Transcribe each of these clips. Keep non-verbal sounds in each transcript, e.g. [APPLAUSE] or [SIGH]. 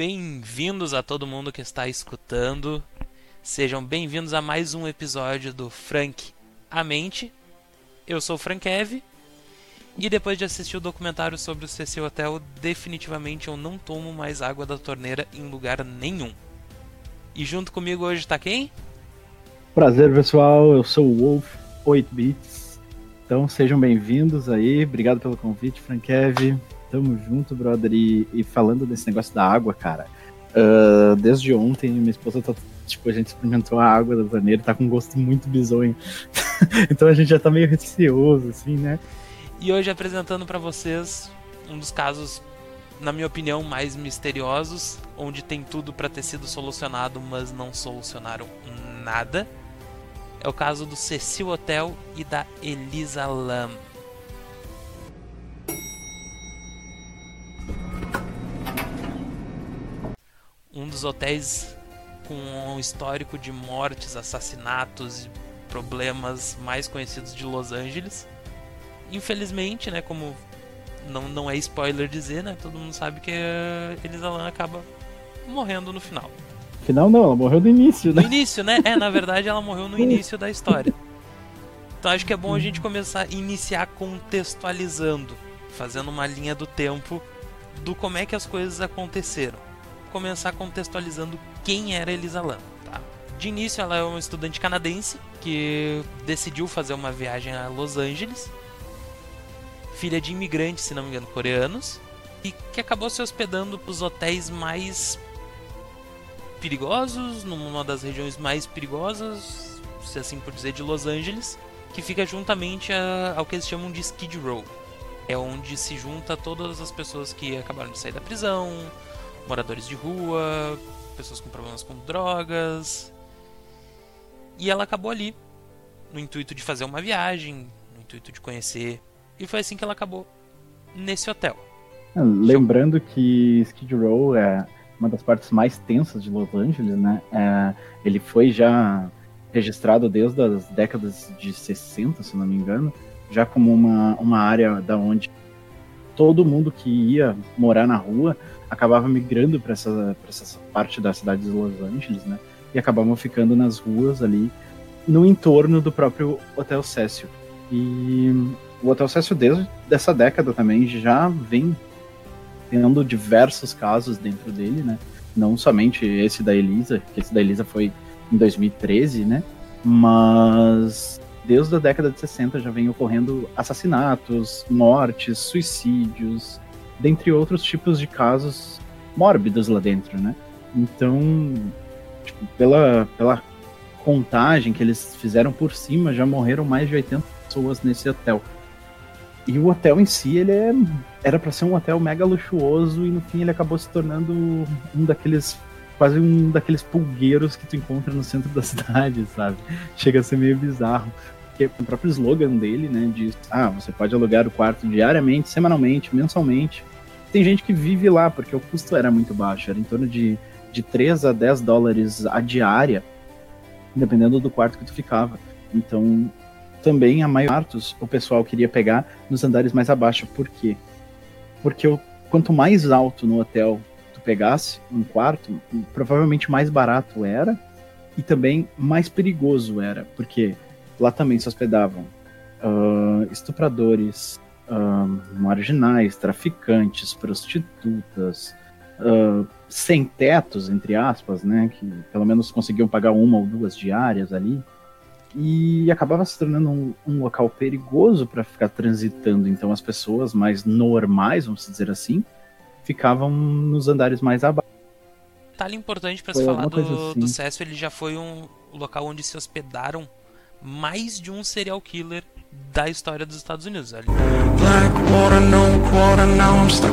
bem-vindos a todo mundo que está escutando. Sejam bem-vindos a mais um episódio do Frank a Mente. Eu sou o Frank Ev. E depois de assistir o documentário sobre o CC Hotel, definitivamente eu não tomo mais água da torneira em lugar nenhum. E junto comigo hoje está quem? Prazer, pessoal. Eu sou o Wolf 8 Bits. Então sejam bem-vindos aí. Obrigado pelo convite, Frank Ev. Tamo junto, brother. E, e falando desse negócio da água, cara. Uh, desde ontem, minha esposa tá. Tipo, a gente experimentou a água da torneira, tá com um gosto muito bizonho. [LAUGHS] então a gente já tá meio receoso, assim, né? E hoje apresentando para vocês um dos casos, na minha opinião, mais misteriosos, onde tem tudo para ter sido solucionado, mas não solucionaram nada. É o caso do Cecil Hotel e da Elisa Lam. Um dos hotéis com um histórico de mortes, assassinatos e problemas mais conhecidos de Los Angeles. Infelizmente, né, como não, não é spoiler dizer, né, todo mundo sabe que a Elisa Lam acaba morrendo no final. Final não, ela morreu no início, né? No início, né? É, na verdade ela morreu no [LAUGHS] início da história. Então acho que é bom a gente começar a iniciar contextualizando, fazendo uma linha do tempo do como é que as coisas aconteceram começar contextualizando quem era Elisa Lam. Tá? De início, ela é uma estudante canadense que decidiu fazer uma viagem a Los Angeles, filha de imigrantes, se não me engano, coreanos, e que acabou se hospedando nos hotéis mais perigosos, numa das regiões mais perigosas, se assim por dizer, de Los Angeles, que fica juntamente a, ao que eles chamam de Skid Row. É onde se junta todas as pessoas que acabaram de sair da prisão, moradores de rua, pessoas com problemas com drogas. E ela acabou ali, no intuito de fazer uma viagem, no intuito de conhecer. E foi assim que ela acabou nesse hotel. Ah, lembrando que Skid Row é uma das partes mais tensas de Los Angeles, né? É, ele foi já registrado desde as décadas de 60, se não me engano, já como uma, uma área da onde todo mundo que ia morar na rua acabava migrando para essa, essa parte da cidade de Los Angeles, né? E acabavam ficando nas ruas ali, no entorno do próprio Hotel Cecil. E o Hotel Cecil, desde essa década também, já vem tendo diversos casos dentro dele, né? Não somente esse da Elisa, que esse da Elisa foi em 2013, né? Mas desde a década de 60 já vem ocorrendo assassinatos, mortes, suicídios, dentre outros tipos de casos mórbidos lá dentro, né? Então, tipo, pela, pela contagem que eles fizeram por cima, já morreram mais de 80 pessoas nesse hotel. E o hotel em si, ele é, era para ser um hotel mega luxuoso e no fim ele acabou se tornando um daqueles quase um daqueles pulgueiros que tu encontra no centro da [LAUGHS] cidade, sabe? Chega a ser meio bizarro. Porque o próprio slogan dele, né, diz: "Ah, você pode alugar o quarto diariamente, semanalmente, mensalmente tem gente que vive lá, porque o custo era muito baixo, era em torno de, de 3 a 10 dólares a diária, dependendo do quarto que tu ficava. Então, também a maior o pessoal queria pegar nos andares mais abaixo. Por quê? Porque o, quanto mais alto no hotel tu pegasse um quarto, provavelmente mais barato era e também mais perigoso era, porque lá também se hospedavam uh, estupradores, uh, marginais, traficantes, prostitutas, uh, sem tetos, entre aspas, né, que pelo menos conseguiam pagar uma ou duas diárias ali, e acabava se tornando um, um local perigoso para ficar transitando. Então as pessoas mais normais, vamos dizer assim, ficavam nos andares mais abaixo. Detalhe importante para se falar do, assim. do Cécio, ele já foi um local onde se hospedaram mais de um serial killer da história dos Estados Unidos. Ali.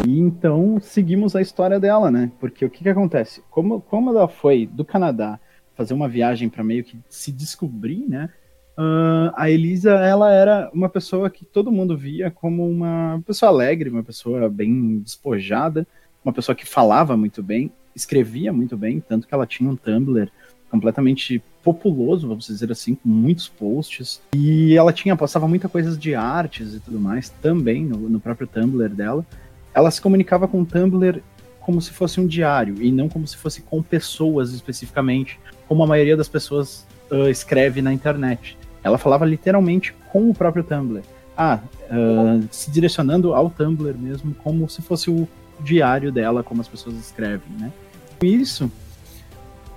E então seguimos a história dela, né? Porque o que, que acontece? Como, como ela foi do Canadá fazer uma viagem para meio que se descobrir, né? Uh, a Elisa, ela era uma pessoa que todo mundo via como uma pessoa alegre, uma pessoa bem despojada, uma pessoa que falava muito bem, escrevia muito bem, tanto que ela tinha um Tumblr completamente populoso, vamos dizer assim, com muitos posts. E ela tinha, postava muita coisas de artes e tudo mais, também no, no próprio Tumblr dela. Ela se comunicava com o Tumblr como se fosse um diário e não como se fosse com pessoas especificamente, como a maioria das pessoas uh, escreve na internet. Ela falava literalmente com o próprio Tumblr. Ah, uh, se direcionando ao Tumblr mesmo, como se fosse o diário dela, como as pessoas escrevem, né? Com isso,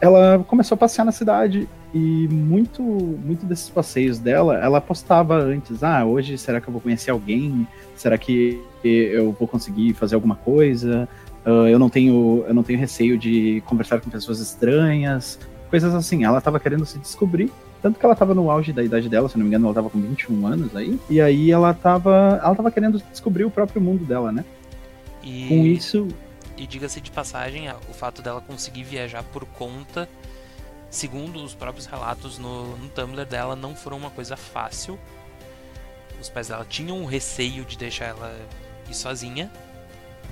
ela começou a passear na cidade e muito, muito desses passeios dela, ela postava antes, ah, hoje será que eu vou conhecer alguém? Será que eu vou conseguir fazer alguma coisa? Uh, eu não tenho, eu não tenho receio de conversar com pessoas estranhas, coisas assim. Ela estava querendo se descobrir, tanto que ela estava no auge da idade dela, se não me engano, ela estava com 21 anos aí, e aí ela estava, ela tava querendo descobrir o próprio mundo dela, né? E... Com isso, e diga-se de passagem, o fato dela conseguir viajar por conta segundo os próprios relatos no, no Tumblr dela, não foram uma coisa fácil. Os pais dela tinham um receio de deixar ela ir sozinha.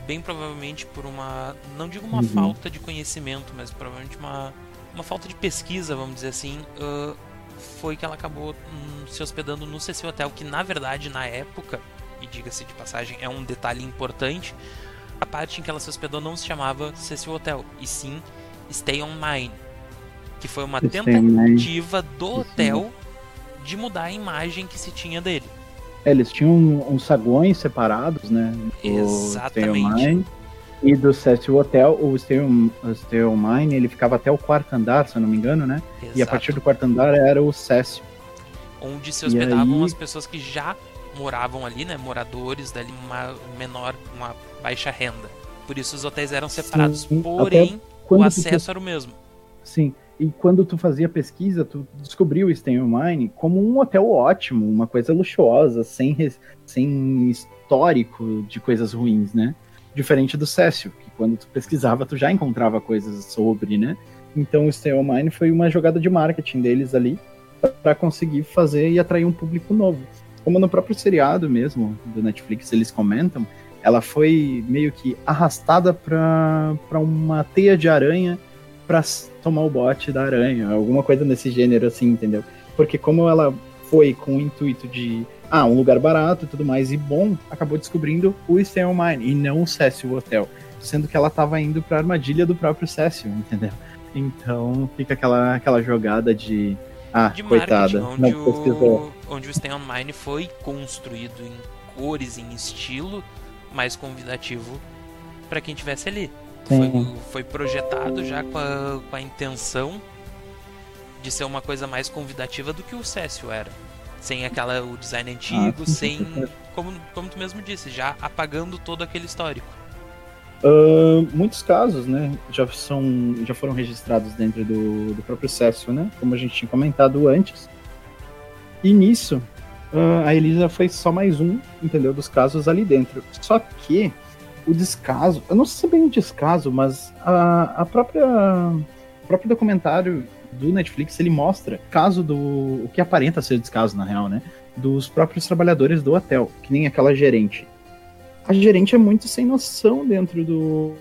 Bem provavelmente por uma. Não digo uma uhum. falta de conhecimento, mas provavelmente uma, uma falta de pesquisa, vamos dizer assim. Uh, foi que ela acabou hum, se hospedando no CC Hotel, que na verdade na época, e diga-se de passagem, é um detalhe importante. A parte em que ela se hospedou não se chamava CC Hotel, e sim Stay On Mine que foi uma tentativa do hotel de mudar a imagem que se tinha dele. É, eles tinham uns saguões separados, né? Exatamente. E do Cecil Hotel, o Stay, o Mine, ele ficava até o quarto andar, se eu não me engano, né? Exato. E a partir do quarto andar era o Cecil. Onde se hospedavam aí... as pessoas que já moravam ali, né? Moradores dali, uma menor, uma baixa renda. Por isso os hotéis eram separados. Sim, Porém, o acesso tu... era o mesmo. Sim. E quando tu fazia pesquisa, tu descobriu o Stay Mine como um hotel ótimo, uma coisa luxuosa, sem, sem histórico de coisas ruins, né? Diferente do Cécio, que quando tu pesquisava, tu já encontrava coisas sobre, né? Então o Stay Mine foi uma jogada de marketing deles ali para conseguir fazer e atrair um público novo. Como no próprio seriado mesmo do Netflix eles comentam, ela foi meio que arrastada para uma teia de aranha para tomar o bote da aranha, alguma coisa nesse gênero assim, entendeu? Porque como ela foi com o intuito de ah, um lugar barato e tudo mais e bom, acabou descobrindo o Stay Mine e não o Cecil Hotel, sendo que ela estava indo para armadilha do próprio Cecil, entendeu? Então fica aquela, aquela jogada de ah, de coitada, onde não o, onde o Stay On Mine foi construído em cores, em estilo mais convidativo para quem tivesse ali. Foi, foi, projetado já com a, com a, intenção de ser uma coisa mais convidativa do que o Cécio era. Sem aquela o design antigo, ah, sem. Como, como tu mesmo disse, já apagando todo aquele histórico. Uh, muitos casos, né, já, são, já foram registrados dentro do, do próprio Cécio, né, como a gente tinha comentado antes. E nisso, a Elisa foi só mais um, entendeu, dos casos ali dentro. Só que o descaso, eu não sei se é bem o descaso, mas a, a própria o próprio documentário do Netflix ele mostra caso do o que aparenta ser descaso na real, né? Dos próprios trabalhadores do hotel, que nem aquela gerente. A gerente é muito sem noção dentro do,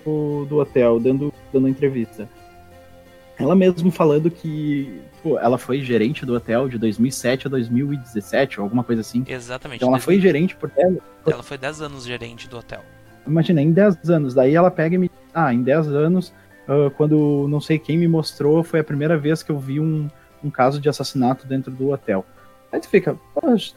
do hotel, dando, dando entrevista. Ela mesmo falando que pô, ela foi gerente do hotel de 2007 a 2017, ou alguma coisa assim. Exatamente. Então ela foi gerente por 10 Ela foi 10 anos gerente do hotel imagina, em 10 anos, daí ela pega e me. Ah, em 10 anos, uh, quando não sei quem me mostrou, foi a primeira vez que eu vi um, um caso de assassinato dentro do hotel. Aí tu fica,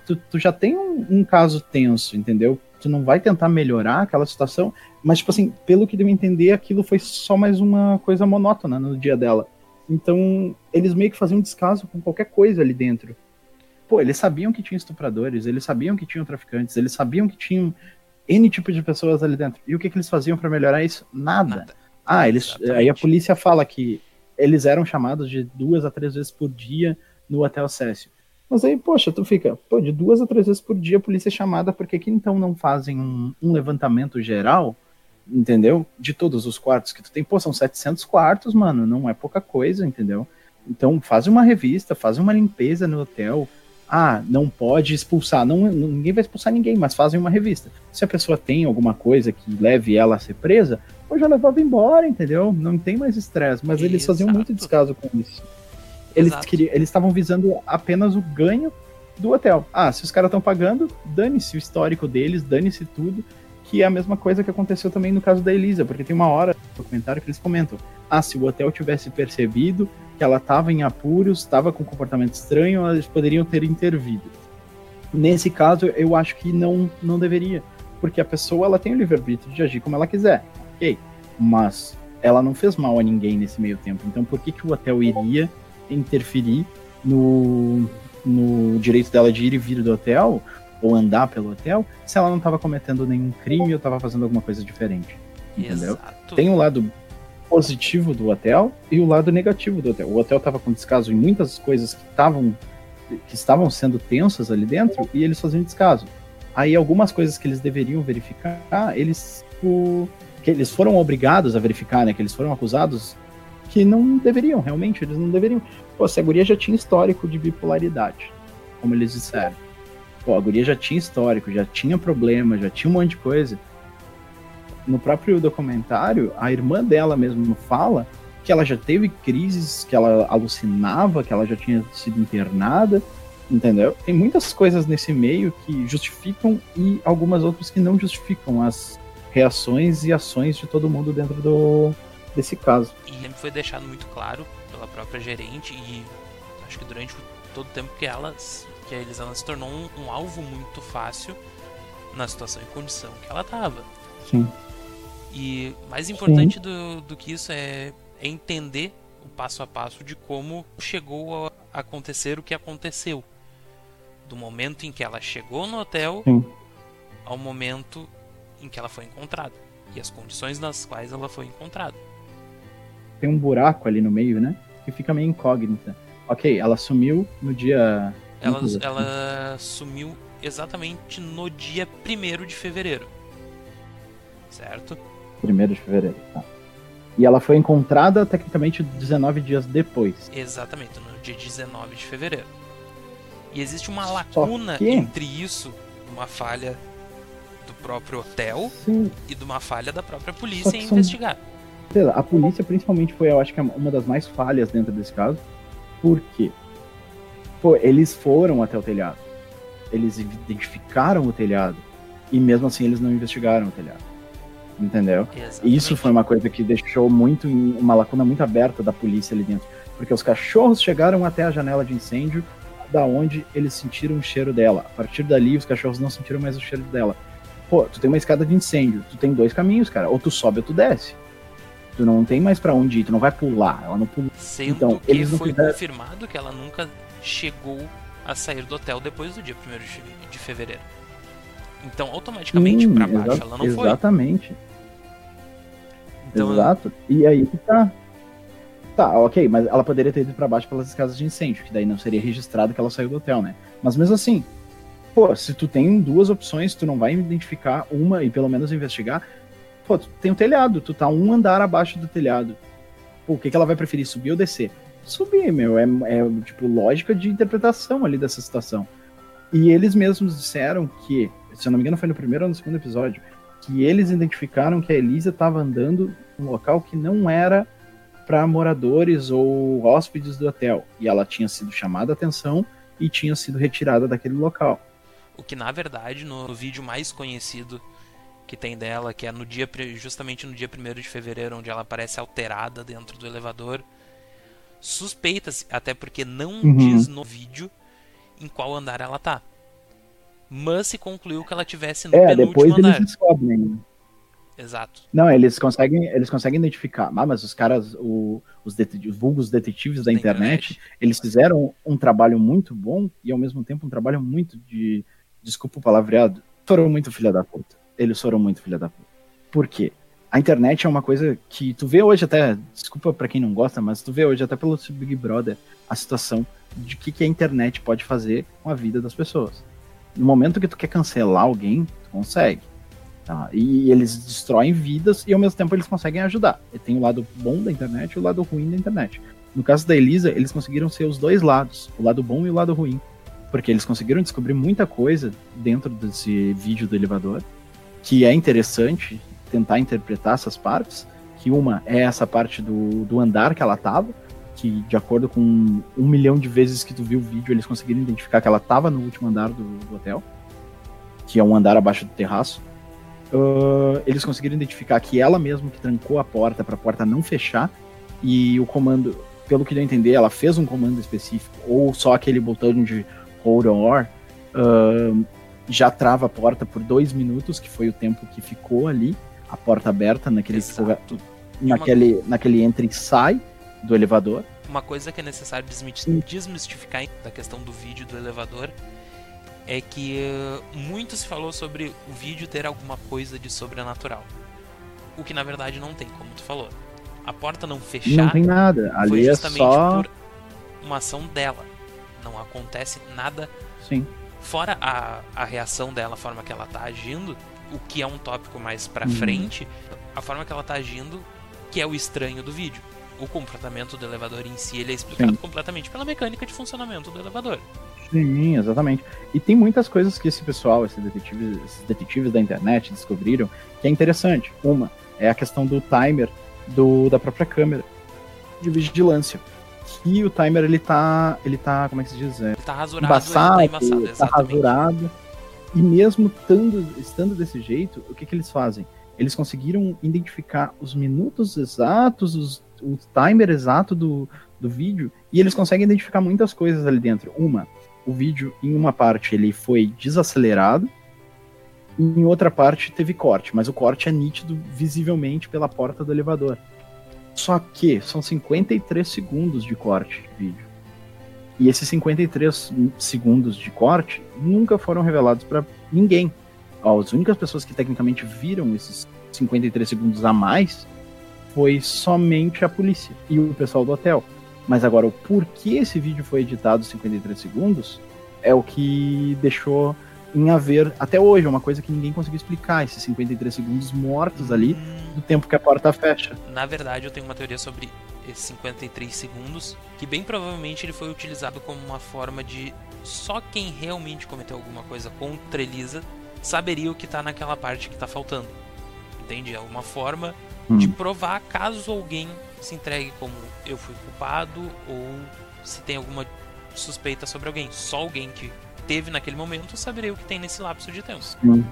tu, tu, já tem um, um, caso tenso, entendeu? Tu não vai tentar melhorar aquela situação, mas, tipo assim, pelo que deu a entender, aquilo foi só mais uma coisa monótona no dia dela. Então, eles meio que faziam um descaso com qualquer coisa ali dentro. Pô, eles sabiam que tinha estupradores, eles sabiam que tinham traficantes, eles sabiam que tinham N tipo de pessoas ali dentro. E o que, que eles faziam para melhorar isso? Nada. Nada. Ah, eles. Exatamente. Aí a polícia fala que eles eram chamados de duas a três vezes por dia no Hotel Cécio. Mas aí, poxa, tu fica, pô, de duas a três vezes por dia a polícia é chamada, por que, então não fazem um, um, levantamento geral, entendeu? De todos os quartos que tu tem. Pô, são 700 quartos, mano, não é pouca coisa, entendeu? Então faz uma revista, faz uma limpeza no hotel, ah, não pode expulsar. Não, ninguém vai expulsar ninguém, mas fazem uma revista. Se a pessoa tem alguma coisa que leve ela a ser presa, ou já levava embora, entendeu? Não tem mais estresse. Mas eles faziam muito descaso com isso. Eles queriam, eles estavam visando apenas o ganho do hotel. Ah, se os caras estão pagando, dane-se o histórico deles, dane-se tudo, que é a mesma coisa que aconteceu também no caso da Elisa, porque tem uma hora no documentário que eles comentam: ah, se o hotel tivesse percebido que ela estava em apuros, estava com um comportamento estranho, eles poderiam ter intervido. Nesse caso, eu acho que não, não deveria, porque a pessoa ela tem o livre-arbítrio de agir como ela quiser, ok? Mas ela não fez mal a ninguém nesse meio tempo, então por que, que o hotel iria interferir no, no direito dela de ir e vir do hotel ou andar pelo hotel se ela não estava cometendo nenhum crime ou estava fazendo alguma coisa diferente. Entendeu? Exato. Tem o um lado positivo do hotel e o lado negativo do hotel. O hotel estava com descaso em muitas coisas que estavam que estavam sendo tensas ali dentro e eles faziam descaso. Aí algumas coisas que eles deveriam verificar, eles o, que eles foram obrigados a verificar, né, que eles foram acusados que não deveriam, realmente, eles não deveriam. Pô, a guria já tinha histórico de bipolaridade, como eles disseram. Pô, a guria já tinha histórico, já tinha problema, já tinha um monte de coisa. No próprio documentário, a irmã dela mesmo fala que ela já teve crises, que ela alucinava, que ela já tinha sido internada, entendeu? Tem muitas coisas nesse meio que justificam e algumas outras que não justificam as reações e ações de todo mundo dentro do desse caso. E sempre foi deixado muito claro pela própria gerente e acho que durante todo o tempo que ela que a Elisana se tornou um, um, alvo muito fácil na situação e condição que ela estava. Sim. E mais importante do, do que isso é, é, entender o passo a passo de como chegou a acontecer o que aconteceu. Do momento em que ela chegou no hotel Sim. ao momento em que ela foi encontrada. E as condições nas quais ela foi encontrada. Tem um buraco ali no meio, né? Que fica meio incógnita. Ok, ela sumiu no dia ela, ela sumiu exatamente no dia 1 de fevereiro. Certo? 1 de fevereiro, tá. E ela foi encontrada tecnicamente 19 dias depois. Exatamente, no dia 19 de fevereiro. E existe uma lacuna que... entre isso, uma falha do próprio hotel Sim. e de uma falha da própria polícia em são... investigar. A polícia principalmente foi, eu acho que uma das mais falhas dentro desse caso. Por quê? Pô, eles foram até o telhado. Eles identificaram o telhado. E mesmo assim eles não investigaram o telhado. Entendeu? Exatamente. Isso foi uma coisa que deixou muito uma lacuna muito aberta da polícia ali dentro. Porque os cachorros chegaram até a janela de incêndio, da onde eles sentiram o cheiro dela. A partir dali, os cachorros não sentiram mais o cheiro dela. Pô, tu tem uma escada de incêndio, tu tem dois caminhos, cara. Ou tu sobe ou tu desce. Tu não tem mais para onde ir, tu não vai pular. Ela não pula. Sendo então, eles foi fizeram... confirmado que ela nunca chegou a sair do hotel depois do dia 1 de fevereiro. Então, automaticamente para baixo ela não exatamente. foi. Exatamente. Então, Exato. E aí que tá. Tá, ok, mas ela poderia ter ido para baixo pelas escadas de incêndio, que daí não seria registrado que ela saiu do hotel, né? Mas mesmo assim, pô, se tu tem duas opções, tu não vai identificar uma e pelo menos investigar. Pô, tu tem um telhado, tu tá um andar abaixo do telhado. Pô, o que, que ela vai preferir, subir ou descer? subir, meu. É, é tipo lógica de interpretação ali dessa situação. E eles mesmos disseram que, se eu não me engano, foi no primeiro ou no segundo episódio, que eles identificaram que a Elisa estava andando num local que não era para moradores ou hóspedes do hotel. E ela tinha sido chamada a atenção e tinha sido retirada daquele local. O que na verdade no vídeo mais conhecido que tem dela, que é no dia justamente no dia 1 de fevereiro, onde ela aparece alterada dentro do elevador, suspeitas, até porque não uhum. diz no vídeo em qual andar ela tá. Mas se concluiu que ela tivesse no é, depois andar. Eles descobrem. Exato. Não, eles conseguem, eles conseguem identificar. Ah, mas os caras, o, os, detetives, vulgos detetives da, da internet, internet, eles fizeram um trabalho muito bom e ao mesmo tempo um trabalho muito de. Desculpa o palavreado. Foram muito filha da puta. Eles foram muito filha da puta. Por quê? a internet é uma coisa que tu vê hoje até, desculpa para quem não gosta, mas tu vê hoje até pelo Big Brother a situação de que, que a internet pode fazer com a vida das pessoas. No momento que tu quer cancelar alguém, tu consegue. Tá? E eles destroem vidas e ao mesmo tempo eles conseguem ajudar. E tem o lado bom da internet e o lado ruim da internet. No caso da Elisa, eles conseguiram ser os dois lados, o lado bom e o lado ruim. Porque eles conseguiram descobrir muita coisa dentro desse vídeo do elevador, que é interessante, tentar interpretar essas partes, que uma é essa parte do, do andar que ela tava, que de acordo com um milhão de vezes que tu viu o vídeo, eles conseguiram identificar que ela tava no último andar do, do hotel, que é um andar abaixo do terraço. uh, eles conseguiram identificar que ela mesma que trancou a porta para a porta não fechar e o comando, pelo que deu a entender, ela fez um comando específico ou só aquele botão de hold on uh, já trava a porta por dois minutos, que foi o tempo que ficou ali, a porta aberta naquele, foga, naquele, uma... naquele entra e sai do elevador. Uma coisa que é necessário desmistificar da questão do vídeo do elevador é que uh, muito se falou sobre o vídeo ter alguma coisa de sobrenatural. O que na verdade não tem, como tu falou. A porta não fechar. Não tem nada. Ali foi é justamente é só... por uma ação dela. Não acontece nada. Sim. Fora a, a reação dela, a forma que ela tá agindo, o que é um tópico mais pra Uhum. frente, a forma que ela tá agindo, que é o estranho do vídeo. O comportamento do elevador em si ele é explicado Sim. completamente pela mecânica de funcionamento do elevador. Sim, exatamente. E tem muitas coisas que esse pessoal, esses detetives, esses detetives da internet descobriram que é interessante. Uma é a questão do timer do, da própria câmera de vigilância. Que o timer ele tá, ele tá, como é que se diz? É, Ele tá rasurado, embaçado, ele tá embaçado, tá rasurado. E mesmo tando, estando desse jeito, o que, que eles fazem? Eles conseguiram identificar os minutos exatos, os, o timer exato do, do vídeo, e eles conseguem identificar muitas coisas ali dentro. Uma, o vídeo, em uma parte, ele foi desacelerado, em outra parte teve corte, mas o corte é nítido visivelmente pela porta do elevador. Só que são 53 segundos de corte de vídeo. E esses 53 segundos de corte nunca foram revelados para ninguém. As únicas pessoas que tecnicamente viram esses 53 segundos a mais foi somente a polícia e o pessoal do hotel. Mas agora, o porquê esse vídeo foi editado 53 segundos é o que deixou em haver, até hoje, é uma coisa que ninguém conseguiu explicar, esses 53 segundos mortos ali Hum, do tempo que a porta fecha. Na verdade, eu tenho uma teoria sobre esses 53 segundos, que bem provavelmente ele foi utilizado como uma forma de só quem realmente cometeu alguma coisa contra Elisa saberia o que tá naquela parte que tá faltando. Entende? É uma forma Hum. de provar caso alguém se entregue como eu fui culpado ou se tem alguma suspeita sobre alguém. Só alguém que teve naquele momento saberia o que tem nesse lapso de tempo. Hum.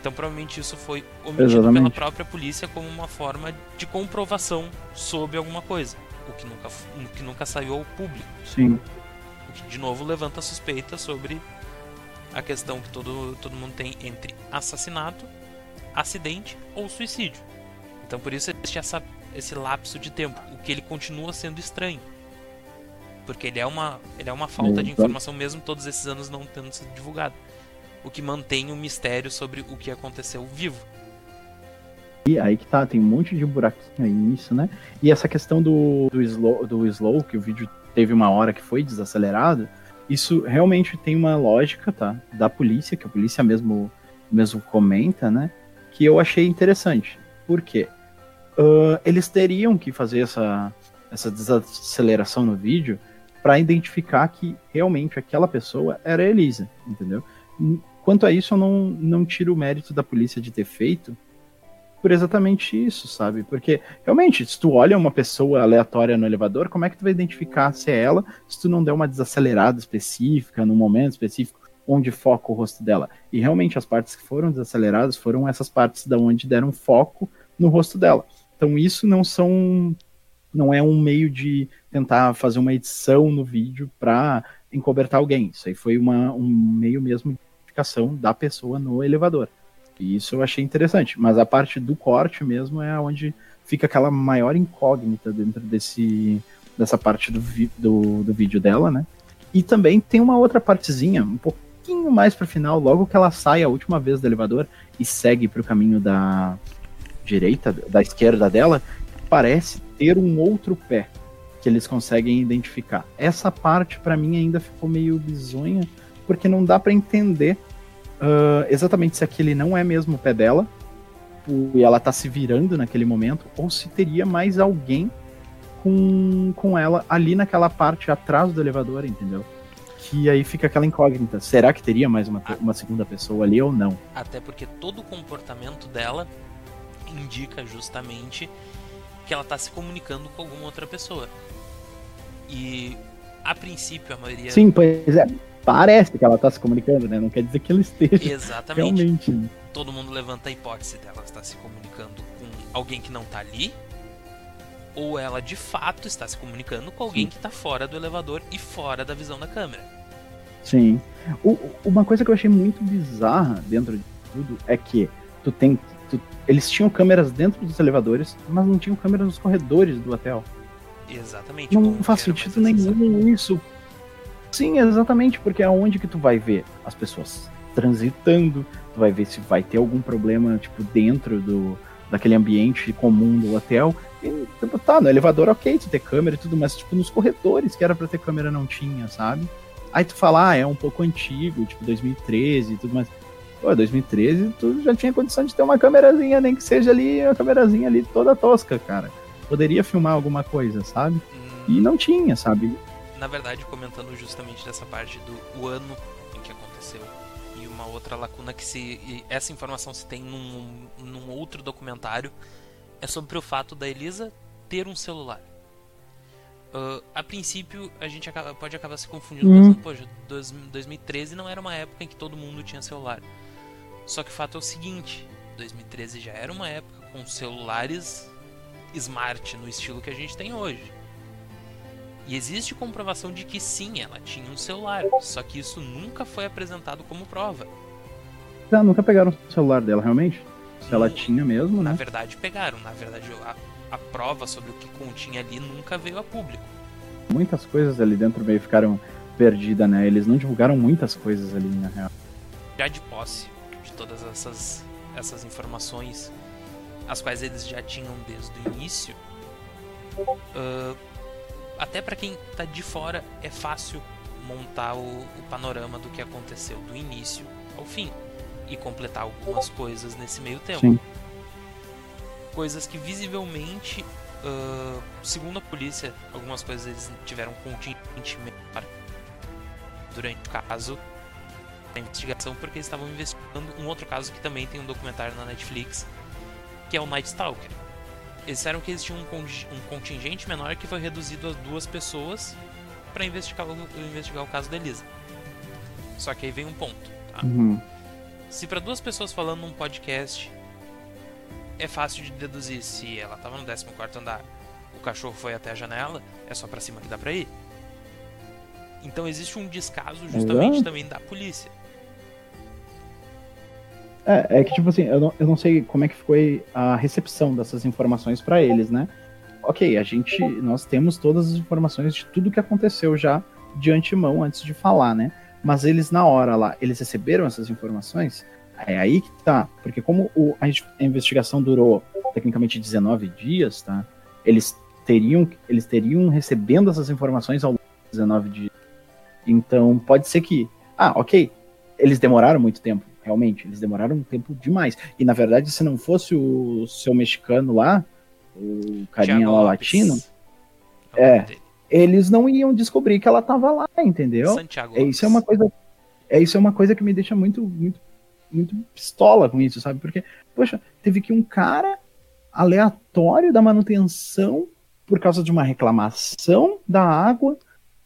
Então provavelmente isso foi omitido Exatamente. pela própria polícia como uma forma de comprovação sobre alguma coisa, o que nunca, o que nunca saiu ao público. Sim. O que de novo levanta suspeita sobre a questão que todo, todo mundo tem entre assassinato, acidente ou suicídio. Então por isso existe essa, esse lapso de tempo, o que ele continua sendo estranho. Porque ele é uma, ele é uma falta de Exato. informação mesmo todos esses anos não tendo sido divulgado. O que mantém o mistério sobre o que aconteceu vivo. E aí que tá, tem um monte de buraquinho aí nisso, né? E essa questão do, do, slow, do slow, que o vídeo teve uma hora que foi desacelerado, isso realmente tem uma lógica, tá? Da polícia, que a polícia mesmo, mesmo comenta, né? Que eu achei interessante. Por quê? Ah, eles teriam que fazer essa, essa desaceleração no vídeo para identificar que realmente aquela pessoa era a Elisa, entendeu? Quanto a isso, eu não, não tiro o mérito da polícia de ter feito, por exatamente isso, sabe? Porque realmente, se tu olha uma pessoa aleatória no elevador, como é que tu vai identificar se é ela se tu não der uma desacelerada específica, num momento específico, onde foca o rosto dela? E realmente as partes que foram desaceleradas foram essas partes da onde deram foco no rosto dela. Então isso não são não é um meio de tentar fazer uma edição no vídeo para encobertar alguém. Isso aí foi uma, um meio mesmo de identificação da pessoa no elevador. E isso eu achei interessante. Mas a parte do corte mesmo é onde fica aquela maior incógnita dentro desse, dessa parte do, vi, do, do vídeo dela, né? E também tem uma outra partezinha, um pouquinho mais pro final, logo que ela sai a última vez do elevador e segue pro caminho da direita, da esquerda dela, parece ter um outro pé que eles conseguem identificar. Essa parte para mim ainda ficou meio bizonha, porque não dá para entender uh, exatamente se aquele não é mesmo o pé dela e ela tá se virando naquele momento, ou se teria mais alguém com, com ela ali naquela parte atrás do elevador, entendeu? Que aí fica aquela incógnita. Será que teria mais uma, uma segunda pessoa ali ou não? Até porque todo o comportamento dela indica justamente que ela tá se comunicando com alguma outra pessoa. E a princípio a maioria Sim, pois é. parece que ela tá se comunicando, né? Não quer dizer que ela esteja. Exatamente. Realmente. Todo mundo levanta a hipótese dela estar se comunicando com alguém que não tá ali, ou ela de fato está se comunicando com alguém Sim. que está fora do elevador e fora da visão da câmera. Sim. O- uma coisa que eu achei muito bizarra dentro de tudo é que tu tem. Tu- eles tinham câmeras dentro dos elevadores, mas não tinham câmeras nos corredores do hotel. Exatamente. Não faz sentido nenhum isso. Sim, exatamente, porque é onde que tu vai ver as pessoas transitando, tu vai ver se vai ter algum problema, tipo, dentro do daquele ambiente comum do hotel. E, tipo, tá, no elevador, ok, tu ter câmera e tudo, mas, tipo, nos corredores que era pra ter câmera não tinha, sabe? Aí tu fala, ah, é um pouco antigo, tipo, 2013 e tudo mais. Pô, 2013 tu já tinha condição de ter uma câmerazinha, nem que seja ali, uma câmerazinha ali toda tosca, cara. Poderia filmar alguma coisa, sabe? Hum, E não tinha, sabe? na verdade, comentando justamente dessa parte do o ano em que aconteceu e uma outra lacuna que se e essa informação se tem num, num outro documentário é sobre o fato da Elisa ter um celular. Ah, a princípio, a gente acaba- pode acabar se confundindo, Hum. pensando, poxa, dois- 2013 não era uma época em que todo mundo tinha celular. Só que o fato é o seguinte: 2013 já era uma época com celulares smart no estilo que a gente tem hoje. E existe comprovação de que sim, ela tinha um celular, só que isso nunca foi apresentado como prova. Ah, nunca pegaram o celular dela, realmente? Se ela tinha mesmo, Na né? verdade, pegaram. Na verdade, a, a prova sobre o que continha ali nunca veio a público. Muitas coisas ali dentro meio ficaram perdidas, né? Eles não divulgaram muitas coisas ali, na real. Já de posse todas essas, essas informações, as quais eles já tinham desde o início, ah, até para quem tá de fora é fácil montar o, o panorama do que aconteceu do início ao fim e completar algumas coisas nesse meio tempo. Sim. Coisas que visivelmente, ah, segundo a polícia, algumas coisas eles tiveram contingente durante o caso da investigação porque eles estavam investigando um outro caso que também tem um documentário na Netflix, que é o Night Stalker. Eles disseram que eles tinham um, conti- contingente menor que foi reduzido a duas pessoas para investigar, o- investigar o caso da Elisa. Só que aí vem um ponto. tá? Uhum. Se para duas pessoas falando num podcast é fácil de deduzir se ela tava no 14 andar, o cachorro foi até a janela, é só pra cima que dá pra ir. Então existe um descaso justamente Exato. também da polícia. É, é que, tipo assim, eu não, eu não sei como é que foi a recepção dessas informações pra eles, né? Ok, a gente, nós temos todas as informações de tudo que aconteceu já de antemão antes de falar, né? Mas eles na hora lá, eles receberam essas informações? É aí que tá, porque como o- a investigação durou tecnicamente 19 dias, tá? Eles teriam, eles teriam recebendo essas informações ao longo de 19 dias. Então pode ser que, ah, ok, eles demoraram muito tempo, realmente, eles demoraram um tempo demais. E na verdade, se não fosse o seu mexicano lá, o carinha Thiago lá Lopes. latino, É. dele. eles não iam descobrir que ela tava lá, entendeu? Santiago É, isso é uma coisa. É, isso é uma coisa que me deixa muito, muito, muito pistola com isso, sabe? Porque, poxa, teve que um cara aleatório da manutenção, por causa de uma reclamação da água,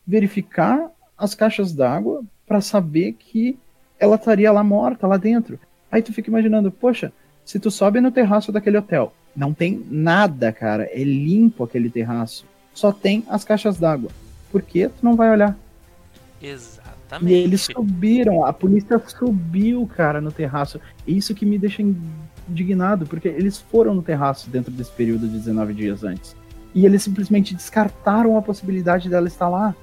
verificar as caixas d'água para saber que ela estaria lá morta, lá dentro. Aí tu fica imaginando, poxa, se tu sobe no terraço daquele hotel, não tem nada, cara, é limpo aquele terraço, só tem as caixas d'água. Por que tu não vai olhar? Exatamente. E eles subiram, a polícia subiu, cara, no terraço. Isso que me deixa indignado, porque eles foram no terraço dentro desse período de 19 dias antes. E eles simplesmente descartaram a possibilidade dela estar lá.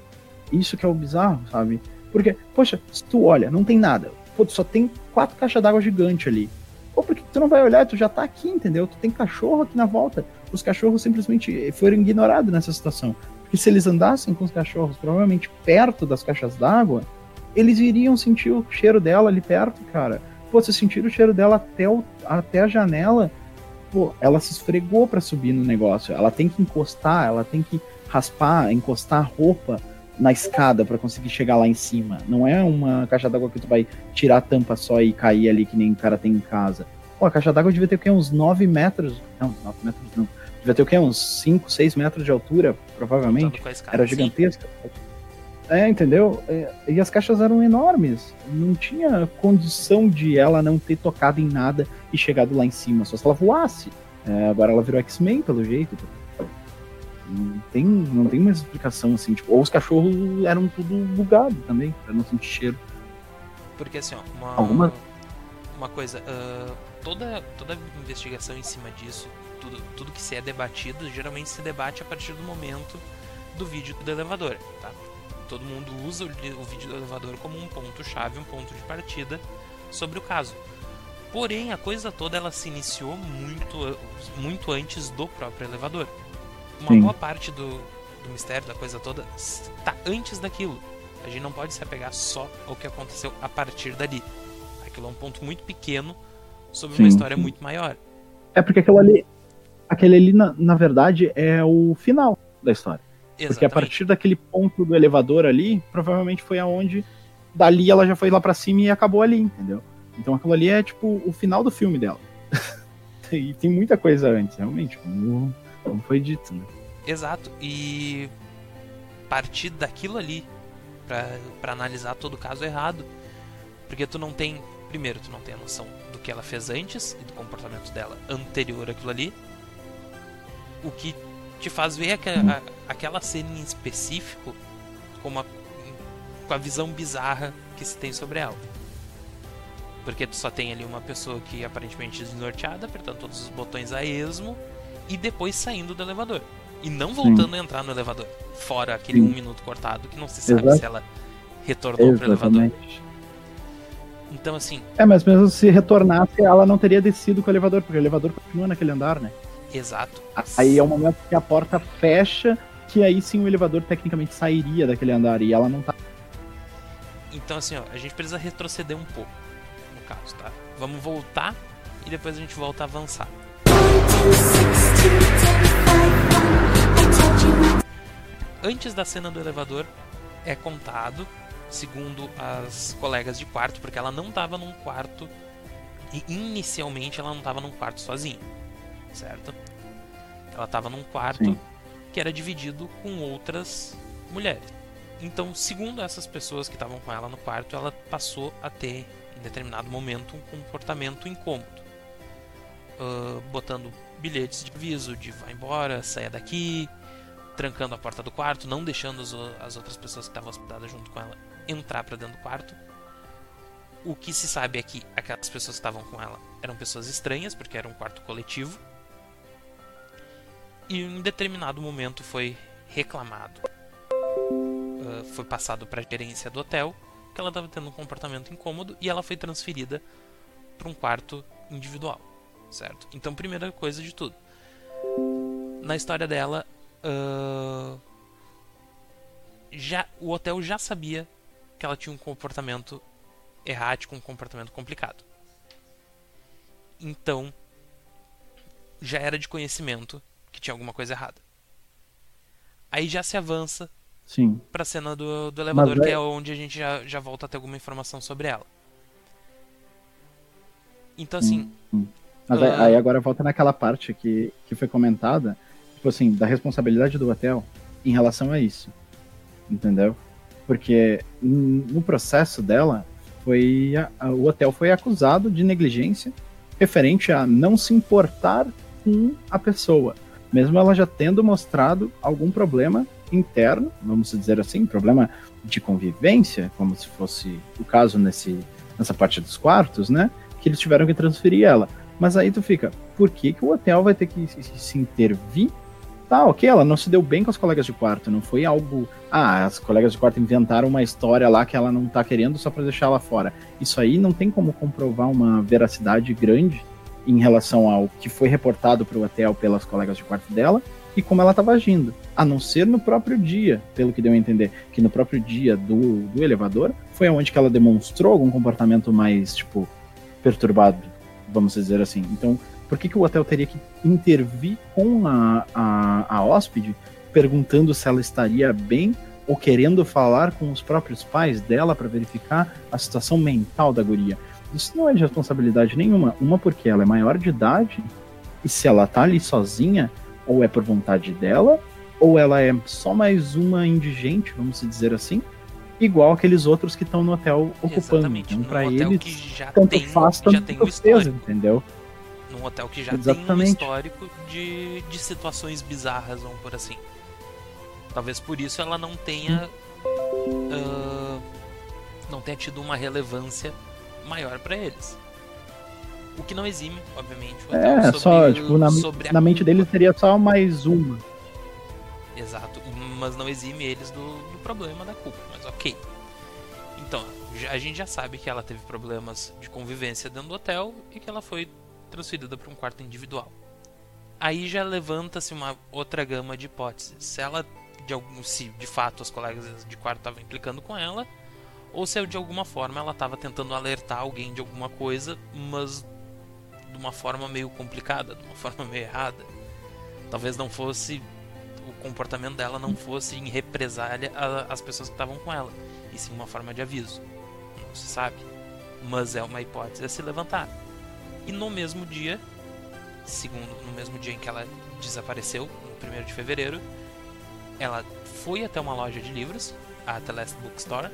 Isso que é o bizarro, sabe? Porque, poxa, se tu olha, não tem nada. Pô, tu só tem quatro caixas d'água gigante ali. Pô, por que tu não vai olhar? Tu já tá aqui, entendeu? Tu tem cachorro aqui na volta. Os cachorros simplesmente foram ignorados nessa situação. Porque se eles andassem com os cachorros provavelmente perto das caixas d'água, eles iriam sentir o cheiro dela ali perto, cara. Pô, se sentir o cheiro dela até, o, até a janela, pô, ela se esfregou para subir no negócio. Ela tem que encostar, ela tem que raspar, encostar a roupa na escada para conseguir chegar lá em cima. Não é uma caixa d'água que tu vai tirar a tampa só e cair ali que nem o cara tem em casa. Pô, a caixa d'água devia ter o quê? Uns 9 metros. Não, 9 metros não. Devia ter o quê? Uns 5, 6 metros de altura, provavelmente. Escada, Era sim. gigantesca. É, entendeu? É, e as caixas eram enormes. Não tinha condição de ela não ter tocado em nada e chegado lá em cima, só se ela voasse. É, agora ela virou X-Men, pelo jeito. Não tem, não tem mais explicação assim. Tipo, ou os cachorros eram tudo bugado também, pra não sentir cheiro. Porque assim, ó, uma, Alguma... uma coisa, uh, toda, toda investigação em cima disso, tudo, tudo que se é debatido, geralmente se debate a partir do momento do vídeo do elevador, tá? todo mundo usa o, vídeo do elevador como um ponto-chave, um ponto de partida sobre o caso. Porém, a coisa toda ela se iniciou muito, muito antes do próprio elevador. Uma Sim. boa parte do, do mistério da coisa toda está antes daquilo. A gente não pode se apegar só ao que aconteceu a partir dali. Aquilo é um ponto muito pequeno sobre sim, uma história sim. muito maior. É porque aquilo ali, aquele ali na, na verdade é o final da história. Exatamente. Porque a partir daquele ponto do elevador ali, provavelmente foi aonde dali ela já foi lá para cima e acabou ali, entendeu? Então aquilo ali é tipo o final do filme dela. [LAUGHS] e tem muita coisa antes, realmente, como, como foi dito. Né? Exato. E partir daquilo ali para analisar todo o caso errado, porque tu não tem, primeiro, tu não tem a noção do que ela fez antes e do comportamento dela anterior àquilo ali. O que te faz ver aqua, aquela cena em específico com, uma, com a visão bizarra que se tem sobre ela. Porque tu só tem ali uma pessoa que aparentemente desnorteada, apertando todos os botões a esmo e depois saindo do elevador. E não voltando Sim. a entrar no elevador. Fora aquele Sim. um minuto cortado que não se sabe Exato. se ela retornou Exatamente. pro elevador. Então assim. É, mas mesmo se retornasse, ela não teria descido com o elevador, porque o elevador continua naquele andar, né? Exato. Aí é o momento que a porta fecha, que aí sim o elevador tecnicamente sairia daquele andar e ela não tá. Então assim, ó, a gente precisa retroceder um pouco, no caso, tá? Vamos voltar e depois a gente volta a avançar. Antes da cena do elevador, é contado, segundo as colegas de quarto, porque ela não estava num quarto e inicialmente ela não estava num quarto sozinha certo? Ela estava num quarto Sim. que era dividido com outras mulheres. Então, segundo essas pessoas que estavam com ela no quarto, ela passou a ter, em determinado momento, um comportamento incômodo. Uh, botando bilhetes de aviso de vai embora, saia daqui, trancando a porta do quarto, não deixando as, as outras pessoas que estavam hospedadas junto com ela entrar para dentro do quarto. O que se sabe é que aquelas pessoas que estavam com ela eram pessoas estranhas, porque era um quarto coletivo e em determinado momento foi reclamado. Uh, foi passado para a gerência do hotel que ela estava tendo um comportamento incômodo e ela foi transferida para um quarto individual, certo? Então, primeira coisa de tudo, na história dela, uh, já o hotel já sabia que ela tinha um comportamento errático, um comportamento complicado. Então, já era de conhecimento que tinha alguma coisa errada. Aí já se avança Sim. pra cena do, do elevador, Mas que é... é onde a gente já, já volta a ter alguma informação sobre ela. Então, assim. Hum, hum. Mas uh... aí agora volta naquela parte que, que foi comentada, tipo assim, da responsabilidade do hotel em relação a isso. Entendeu? Porque no processo dela, foi a, o hotel foi acusado de negligência referente a não se importar com a pessoa mesmo ela já tendo mostrado algum problema interno, vamos dizer assim, problema de convivência, como se fosse o caso nesse, nessa parte dos quartos, né? Que eles tiveram que transferir ela. Mas aí tu fica, por que, que o hotel vai ter que se, intervir? Tá, ok, ela não se deu bem com as colegas de quarto, não foi algo. Ah, as colegas de quarto inventaram uma história lá que ela não tá querendo só pra deixar ela fora. Isso aí não tem como comprovar uma veracidade grande em relação ao que foi reportado para o hotel pelas colegas de quarto dela e como ela estava agindo. A não ser no próprio dia, pelo que deu a entender, que no próprio dia do, do elevador foi onde que ela demonstrou algum comportamento mais, tipo, perturbado, vamos dizer assim. Então, por que, que o hotel teria que intervir com a, a, a hóspede, perguntando se ela estaria bem ou querendo falar com os próprios pais dela para verificar a situação mental da guria? Isso não é de responsabilidade nenhuma. Uma porque ela é maior de idade e se ela tá ali sozinha, ou é por vontade dela, ou ela é só mais uma indigente, vamos dizer assim, igual aqueles outros que estão no hotel ocupando. Exatamente, então, para hotel eles, que já tanto tem, faz, tanto já tem um entendeu? Num hotel que já tem um Exatamente. histórico de, de situações bizarras, vamos por assim. Talvez por isso ela não tenha. ah, não tenha tido uma relevância maior pra eles. O que não exime, obviamente, É, sobre, só, tipo, na, na mente deles seria só mais uma. Exato, mas não exime eles do, do problema da culpa, ok. Então, a gente já sabe que ela teve problemas de convivência dentro do hotel e que ela foi transferida para um quarto individual. Aí já levanta-se uma outra gama de hipóteses. Se ela, de algum, se de fato os colegas de quarto estavam implicando com ela, ou se de alguma forma ela estava tentando alertar alguém de alguma coisa, mas de uma forma meio complicada, de uma [LAUGHS] forma meio errada. Talvez não fosse o comportamento dela não fosse em represália às pessoas que estavam com ela, e sim uma forma de aviso. Não se sabe. Mas é uma hipótese a se levantar. E no mesmo dia, segundo no mesmo dia em que ela desapareceu, no 1 de fevereiro, ela foi até uma loja de livros, a The Last Bookstore,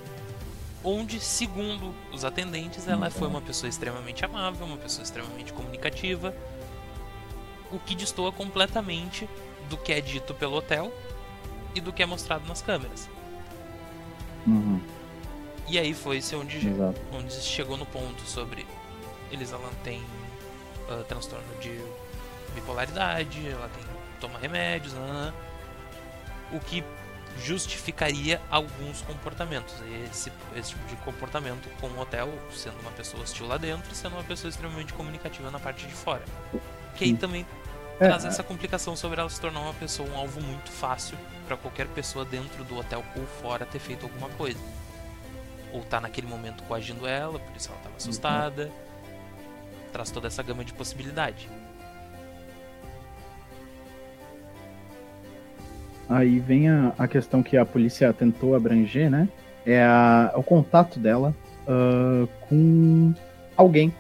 onde, segundo os atendentes, ela foi uma pessoa extremamente amável, uma pessoa extremamente comunicativa, o que destoa completamente do que é dito pelo hotel e do que é mostrado nas câmeras. Uhum, E aí onde, exato. onde se chegou no ponto sobre Elisa ela tem ah, transtorno de bipolaridade, ela tem toma remédios, nananã, o que justificaria alguns comportamentos. Esse, esse tipo de comportamento com o hotel, sendo uma pessoa hostil lá dentro, sendo uma pessoa extremamente comunicativa na parte de fora. Que aí também É, traz essa complicação sobre ela se tornar uma pessoa, um alvo muito fácil para qualquer pessoa dentro do hotel ou fora ter feito alguma coisa. Ou tá naquele momento coagindo ela, por isso ela tava assustada. Traz toda essa gama de possibilidade. Aí vem a, a questão que a polícia tentou abranger, né? É a- o contato dela ah, com alguém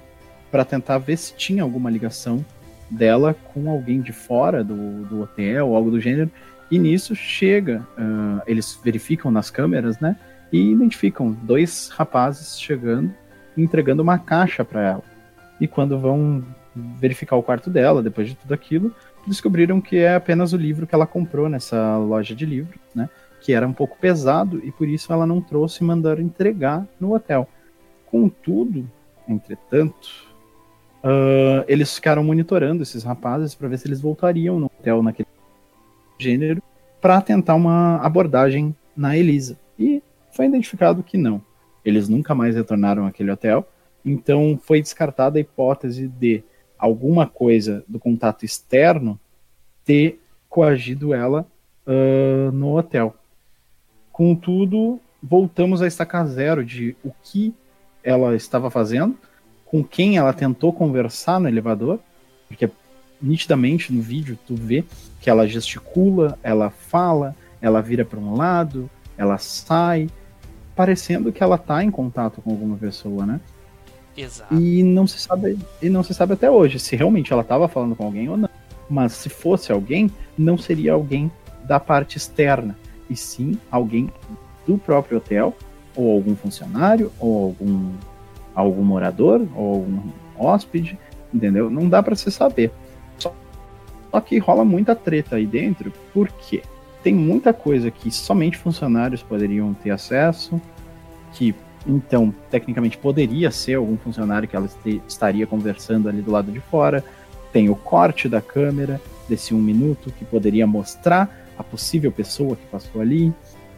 para tentar ver se tinha alguma ligação dela com alguém de fora do, do hotel algo do gênero. E nisso chega, ah, eles verificam nas câmeras, né? E identificam dois rapazes chegando entregando uma caixa para ela. E quando vão verificar o quarto dela, depois de tudo aquilo, descobriram que é apenas o livro que ela comprou nessa loja de livros, né? Que era um pouco pesado e por isso ela não trouxe e mandaram entregar no hotel. Contudo, entretanto, ah, eles ficaram monitorando esses rapazes para ver se eles voltariam no hotel naquele gênero para tentar uma abordagem na Elisa. E foi identificado que não. Eles nunca mais retornaram àquele hotel. Então foi descartada a hipótese de alguma coisa do contato externo ter coagido ela ah, no hotel. Contudo, voltamos a estacar zero de o que ela estava fazendo, com quem ela tentou conversar no elevador, porque nitidamente no vídeo tu vê que ela gesticula, ela fala, ela vira para um lado, ela sai, parecendo que ela está em contato com alguma pessoa, né? Exato. E não se sabe, e não se sabe até hoje se realmente ela estava falando com alguém ou não. Mas se fosse alguém, não seria alguém da parte externa, e sim alguém do próprio hotel, ou algum funcionário, ou algum algum morador, ou algum hóspede, entendeu? Não dá para se saber. Só, que rola muita treta aí dentro, porque tem muita coisa que somente funcionários poderiam ter acesso, que então, tecnicamente, poderia ser algum funcionário que ela estaria conversando ali do lado de fora. Tem o corte da câmera desse um minuto que poderia mostrar a possível pessoa que passou ali.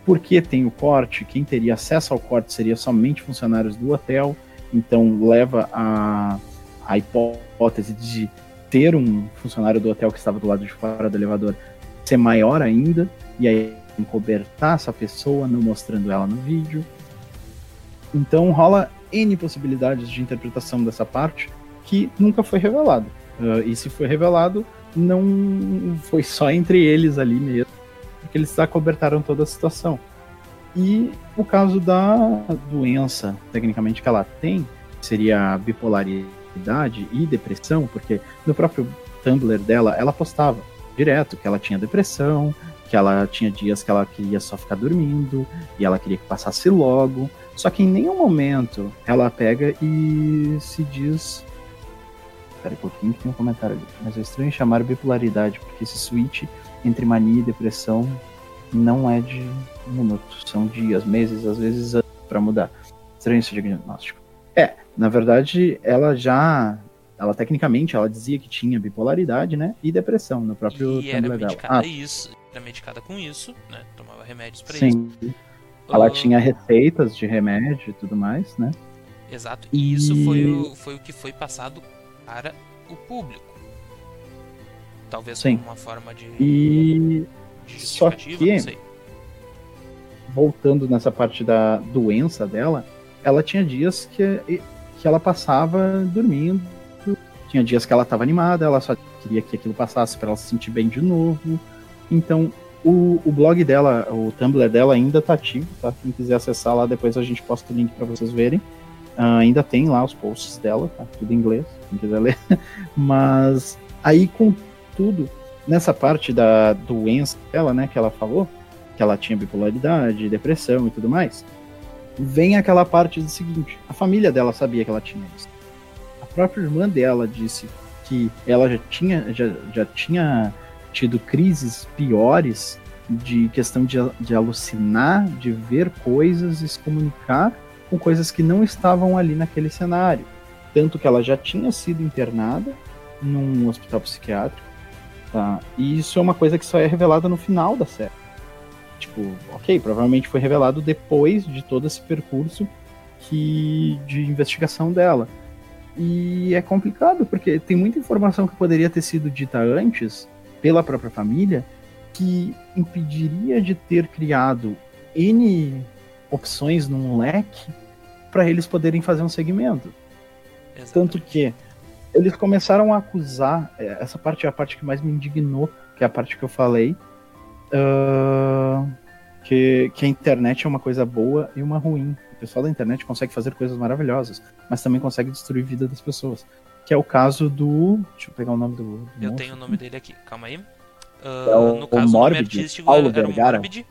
Porque tem o corte, quem teria acesso ao corte seria somente funcionários do hotel. Então, leva a, a hipótese de ter um funcionário do hotel que estava do lado de fora do elevador ser maior ainda. E aí, encobertar essa pessoa, não mostrando ela no vídeo. Então rola N possibilidades de interpretação dessa parte que nunca foi revelado. Ah, e se foi revelado, não foi só entre eles ali mesmo, porque eles acobertaram toda a situação. E o caso da doença, tecnicamente, que ela tem, seria a bipolaridade e depressão, porque no próprio Tumblr dela, ela postava direto que ela tinha depressão, que ela tinha dias que ela queria só ficar dormindo e ela queria que passasse logo. Só que em nenhum momento ela pega e se diz. Espera um pouquinho que tem um comentário ali. Mas é estranho chamar bipolaridade, porque esse switch entre mania e depressão não é de minutos, são dias, meses, às vezes para mudar. Estranho esse diagnóstico. É, na verdade, ela já ela tecnicamente ela dizia que tinha bipolaridade, né? E depressão no próprio e era medicada ah. isso, era medicada com isso, né? Tomava remédios para isso. Ela uh... tinha receitas de remédio e tudo mais, né? Exato. E, e isso foi o, foi o que foi passado para o público. Talvez Sim. como uma forma de, e... de Só que, voltando nessa parte da doença dela, ela tinha dias que, que ela passava dormindo tinha dias que ela estava animada, ela só queria que aquilo passasse para ela se sentir bem de novo. Então, o, o blog dela, o Tumblr dela ainda tá ativo, tá? Quem quiser acessar lá, depois a gente posta o link para vocês verem. Uh, ainda tem lá os posts dela, tá? Tudo em inglês, quem quiser ler. [LAUGHS] Mas aí, contudo, nessa parte da doença dela, né, que ela falou, que ela tinha bipolaridade, depressão e tudo mais, vem aquela parte do seguinte: a família dela sabia que ela tinha isso própria irmã dela disse que ela já tinha, já, já tinha tido crises piores de questão de, de alucinar, de ver coisas e se comunicar com coisas que não estavam ali naquele cenário. Tanto que ela já tinha sido internada num hospital psiquiátrico, tá? E isso é uma coisa que só é revelada no final da série. Tipo, ok, provavelmente foi revelado depois de todo esse percurso que de investigação dela. E é complicado, porque tem muita informação que poderia ter sido dita antes pela própria família que impediria de ter criado N opções num leque para eles poderem fazer um segmento. Exatamente. Tanto que eles começaram a acusar, é, essa parte é a parte que mais me indignou, que é a parte que eu falei, uh, que, que a internet é uma coisa boa e uma ruim. O pessoal da internet consegue fazer coisas maravilhosas, mas também consegue destruir a vida das pessoas. Que é o caso do. Deixa eu pegar o nome do. do eu tenho o nome dele aqui, calma aí. Uh, é o, no caso, o, Morbid, o artístico Paulo era, era Vergara. Morbid.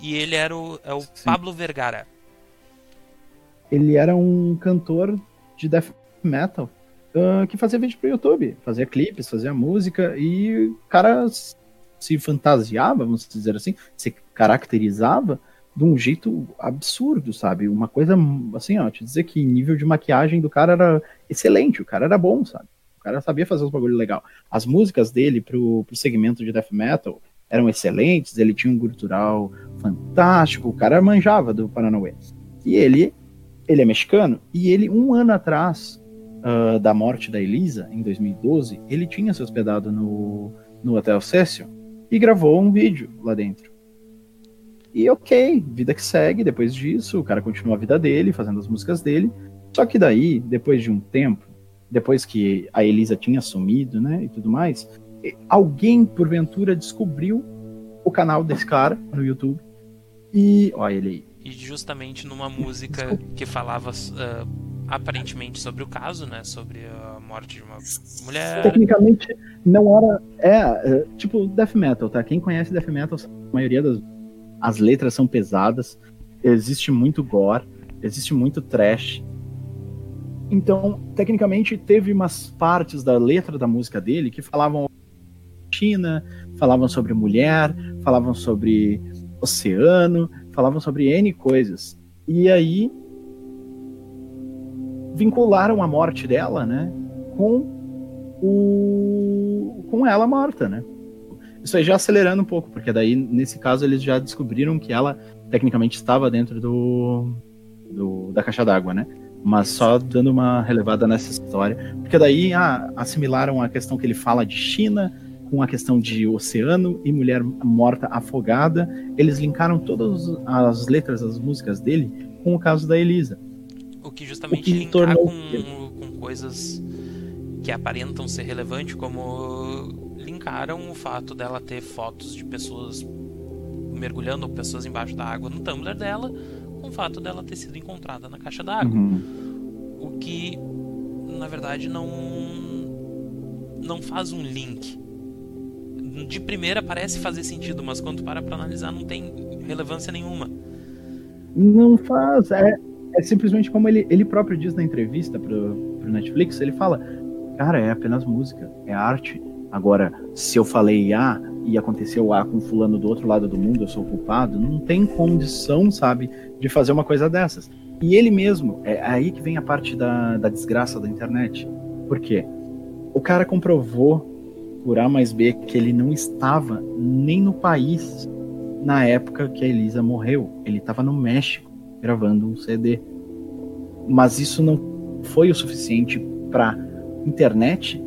E ele era o, é o Pablo Vergara. Ele era um cantor de death metal uh, que fazia vídeo pro YouTube, fazia clipes, fazia música e o cara se fantasiava, vamos dizer assim, se caracterizava de um jeito absurdo, sabe? Uma coisa assim, ó, te dizer que nível de maquiagem do cara era excelente, o cara era bom, sabe? O cara sabia fazer os bagulho legal. As músicas dele pro, pro segmento de death metal eram excelentes, ele tinha um cultural fantástico, o cara manjava do Paranauê. E ele, ele é mexicano, e ele, um ano atrás uh, da morte da Elisa, em 2012, ele tinha se hospedado no, no Hotel Cecil e gravou um vídeo lá dentro. E ok, vida que segue, depois disso, o cara continua a vida dele, fazendo as músicas dele. Só que daí, depois de um tempo, depois que a Elisa tinha sumido, né, e tudo mais, alguém, porventura, descobriu o canal desse cara no YouTube. E, olha ele aí. E justamente numa música Desculpa. que falava uh, aparentemente sobre o caso, né? Sobre a morte de uma mulher. Tecnicamente, não era. É, é tipo death metal, tá? Quem conhece death metal, a maioria das as letras são pesadas, existe muito gore, existe muito trash. Então, tecnicamente, teve umas partes da letra da música dele que falavam China, falavam sobre mulher, falavam sobre oceano, falavam sobre N coisas. E aí vincularam a morte dela, né, com o com ela morta, né? Isso aí já acelerando um pouco, porque daí, nesse caso, eles já descobriram que ela tecnicamente estava dentro do, do da caixa d'água, né? Mas só dando uma relevada nessa história. Porque daí ah, assimilaram a questão que ele fala de China com a questão de oceano e mulher morta afogada. Eles linkaram todas as letras das músicas dele com o caso da Elisa. O que justamente o que linkar tornou... com, com coisas que aparentam ser relevantes, como linkaram o fato dela ter fotos de pessoas mergulhando, pessoas embaixo da água no Tumblr dela, com o fato dela ter sido encontrada na caixa d'água. Uhum. O que, na verdade, não não faz um link de primeira parece fazer sentido, mas quando para pra analisar não tem relevância nenhuma. Não faz. É, é simplesmente como ele, ele próprio diz na entrevista pro, pro Netflix, ele fala, cara, é apenas música, é arte. Agora, se eu falei A e aconteceu A com fulano do outro lado do mundo, eu sou culpado, não tem condição, sabe, de fazer uma coisa dessas. E ele mesmo, é aí que vem a parte da, da desgraça da internet. Por quê? O cara comprovou por A mais B que ele não estava nem no país na época que a Elisa morreu. Ele estava no México gravando um CD. Mas isso não foi o suficiente para internet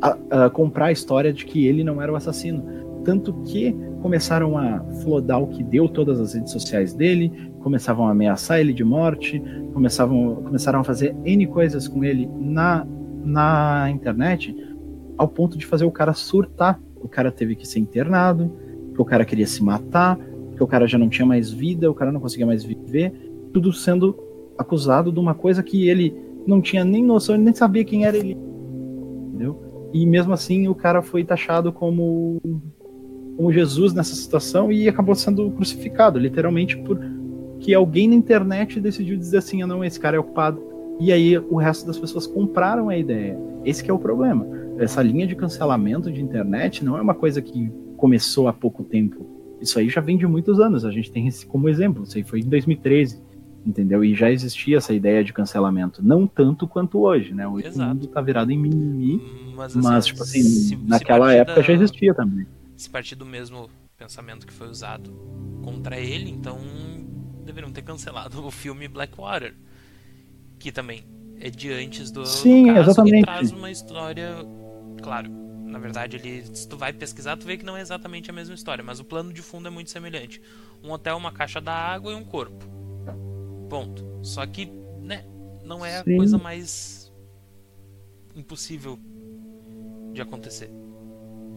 a, a comprar a história de que ele não era o assassino. Tanto que começaram a flodar o que deu todas as redes sociais dele, começavam a ameaçar ele de morte, começavam, começaram a fazer N coisas com ele na, na internet, ao ponto de fazer o cara surtar. O cara teve que ser internado, que o cara queria se matar, que o cara já não tinha mais vida, o cara não conseguia mais viver, tudo sendo acusado de uma coisa que ele não tinha nem noção, nem sabia quem era ele. Entendeu? E mesmo assim o cara foi taxado como, como Jesus nessa situação e acabou sendo crucificado, literalmente por que alguém na internet decidiu dizer assim, ah, não, esse cara é ocupado. E aí o resto das pessoas compraram a ideia. Esse é o problema. Essa linha de cancelamento de internet não é uma coisa que começou há pouco tempo. Isso aí já vem de muitos anos. A gente tem esse como exemplo. Isso aí foi em 2013 entendeu? E já existia essa ideia de cancelamento, não tanto quanto hoje, né? Hoje Exato. o mundo tá virado em mimimi, mas, assim, mas tipo assim, se, naquela se época da... já existia também. Se partir do mesmo pensamento que foi usado contra ele, então deveriam ter cancelado o filme Blackwater, que também é de antes do, Sim, do caso exatamente. traz uma história, claro, na verdade, ele, se tu vai pesquisar, tu vê que não é exatamente a mesma história, mas o plano de fundo é muito semelhante. Um hotel, uma caixa da água e um corpo. Ponto. Só que, né, não é Sim. a coisa mais impossível de acontecer.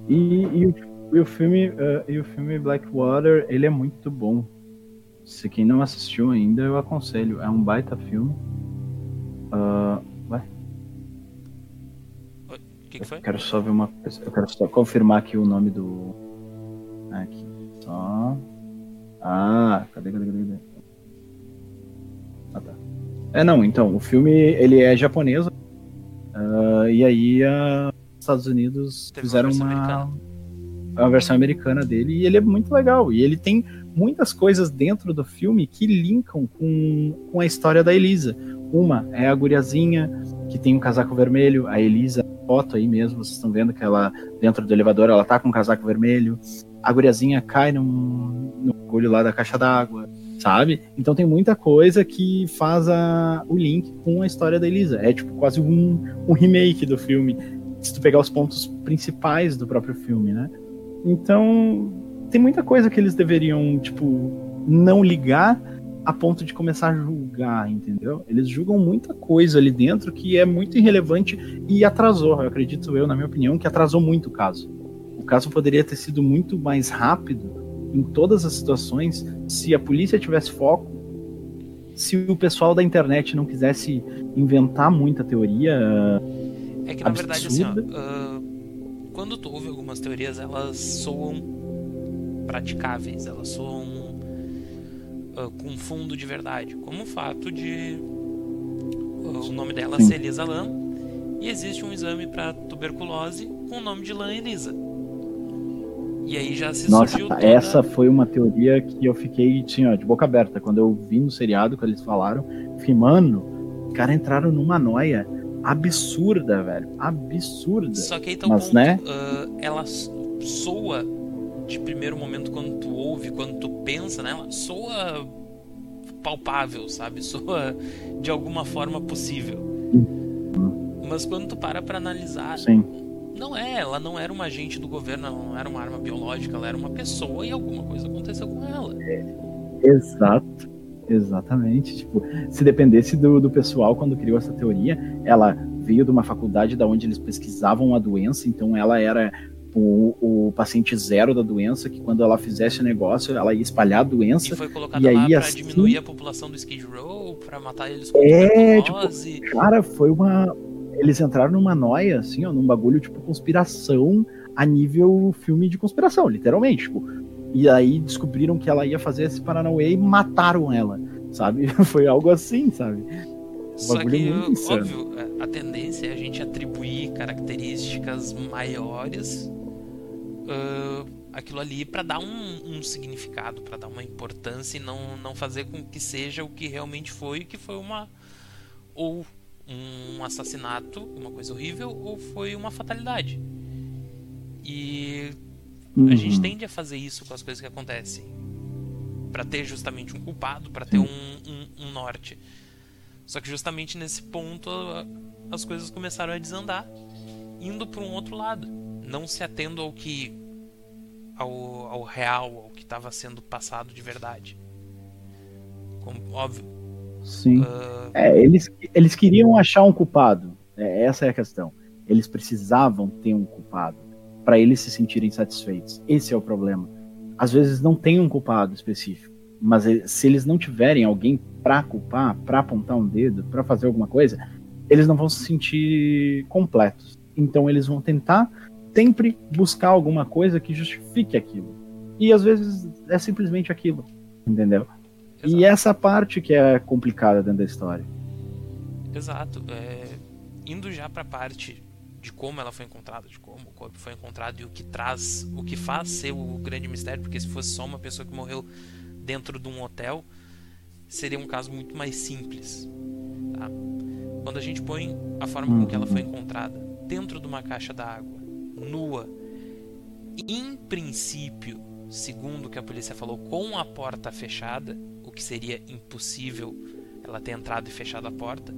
E, e, o, e o, filme, uh, e o filme Blackwater, ele é muito bom. Se quem não assistiu ainda, eu aconselho. É um baita filme. Uh, vai. O que, que foi? Eu quero só ver uma coisa. Eu quero só confirmar aqui o nome do. Aqui. Só. Ah, cadê, cadê, cadê? cadê? Ah, tá. É, não, então, o filme, ele é japonês, uh, e aí uh, os Estados Unidos Teve fizeram uma, uma, uma, versão americana dele, e ele é muito legal, e ele tem muitas coisas dentro do filme que linkam com, com a história da Elisa. Uma é a guriazinha que tem um casaco vermelho, a Elisa, foto aí mesmo, vocês estão vendo que ela, dentro do elevador, ela tá com um casaco vermelho, a guriazinha cai num, no olho lá da caixa d'água, sabe? Então tem muita coisa que faz a, o link com a história da Elisa. É tipo quase um, um remake do filme, se tu pegar os pontos principais do próprio filme, né? Então tem muita coisa que eles deveriam, tipo, não ligar a ponto de começar a julgar, entendeu? Eles julgam muita coisa ali dentro que é muito irrelevante e atrasou, eu acredito eu, na minha opinião, que atrasou muito o caso. O caso poderia ter sido muito mais rápido em todas as situações, se a polícia tivesse foco, se o pessoal da internet não quisesse inventar muita teoria. É que na absurda. verdade, assim, ó, uh, quando tu ouve algumas teorias, elas soam praticáveis, elas soam uh, com fundo de verdade, como o fato de uh, o nome dela Sim. ser Elisa Lam e existe um exame para tuberculose com o nome de Lam Elisa. E aí já se Nossa, toda... essa foi uma teoria que eu fiquei, assim, ó, de boca aberta. Quando eu vi no seriado, que eles falaram, fiquei, mano, os caras entraram numa noia absurda, velho. Absurda. Só que aí tá Mas, ponto, né? Uh, ela soa de primeiro momento quando tu ouve, quando tu pensa nela, soa palpável, sabe? Soa de alguma forma possível. Mas quando tu para pra analisar, Sim não é, ela não era uma agente do governo, ela não era uma arma biológica, ela era uma pessoa e alguma coisa aconteceu com ela. É, exato, exatamente. Tipo, se dependesse do, do pessoal quando criou essa teoria, ela veio de uma faculdade da onde eles pesquisavam a doença, então ela era o, o, paciente zero da doença, que quando ela fizesse o negócio, ela ia espalhar a doença. E foi colocada e lá aí, pra assim, diminuir a população do Skid Row, pra matar eles com é, tipo, cara, foi uma, eles entraram numa noia, assim, ó, num bagulho tipo conspiração a nível filme de conspiração, literalmente. Tipo, e aí descobriram que ela ia fazer esse Paranauê e mataram ela, sabe? [LAUGHS] Foi algo assim, sabe? Só que, óbvio, a tendência é a gente atribuir características maiores uh, aquilo ali para dar um, um significado, para dar uma importância e não, não fazer com que seja o que realmente foi, que foi uma ou um assassinato, uma coisa horrível, ou foi uma fatalidade. E uhum. a gente uhum. tende a fazer isso com as coisas que acontecem, para ter justamente um culpado, para ter um, um, um norte. Só que justamente nesse ponto as coisas começaram a desandar, indo para um outro lado, não se atendo ao que ao, ao real, ao que estava sendo passado de verdade. Como, óbvio. Sim. Uh... É, eles, eles queriam achar um culpado. É, essa é a questão. Eles precisavam ter um culpado para eles se sentirem satisfeitos. Esse é o problema. Às vezes não tem um culpado específico, mas se eles não tiverem alguém para culpar, para apontar um dedo, para fazer alguma coisa, eles não vão se sentir completos. Então eles vão tentar sempre buscar alguma coisa que justifique aquilo. E às vezes é simplesmente aquilo, entendeu? Exato. E essa parte que é complicada dentro da história. Exato. É... Indo já para a parte de como ela foi encontrada, de como o corpo foi encontrado e o que traz, o que faz ser o grande mistério, porque se fosse só uma pessoa que morreu dentro de um hotel, seria um caso muito mais simples. Tá? Quando a gente põe a forma com que ela foi encontrada dentro de uma caixa d'água, nua. Em princípio, segundo o que a polícia falou, com a porta fechada, que seria impossível ela ter entrado e fechado a porta.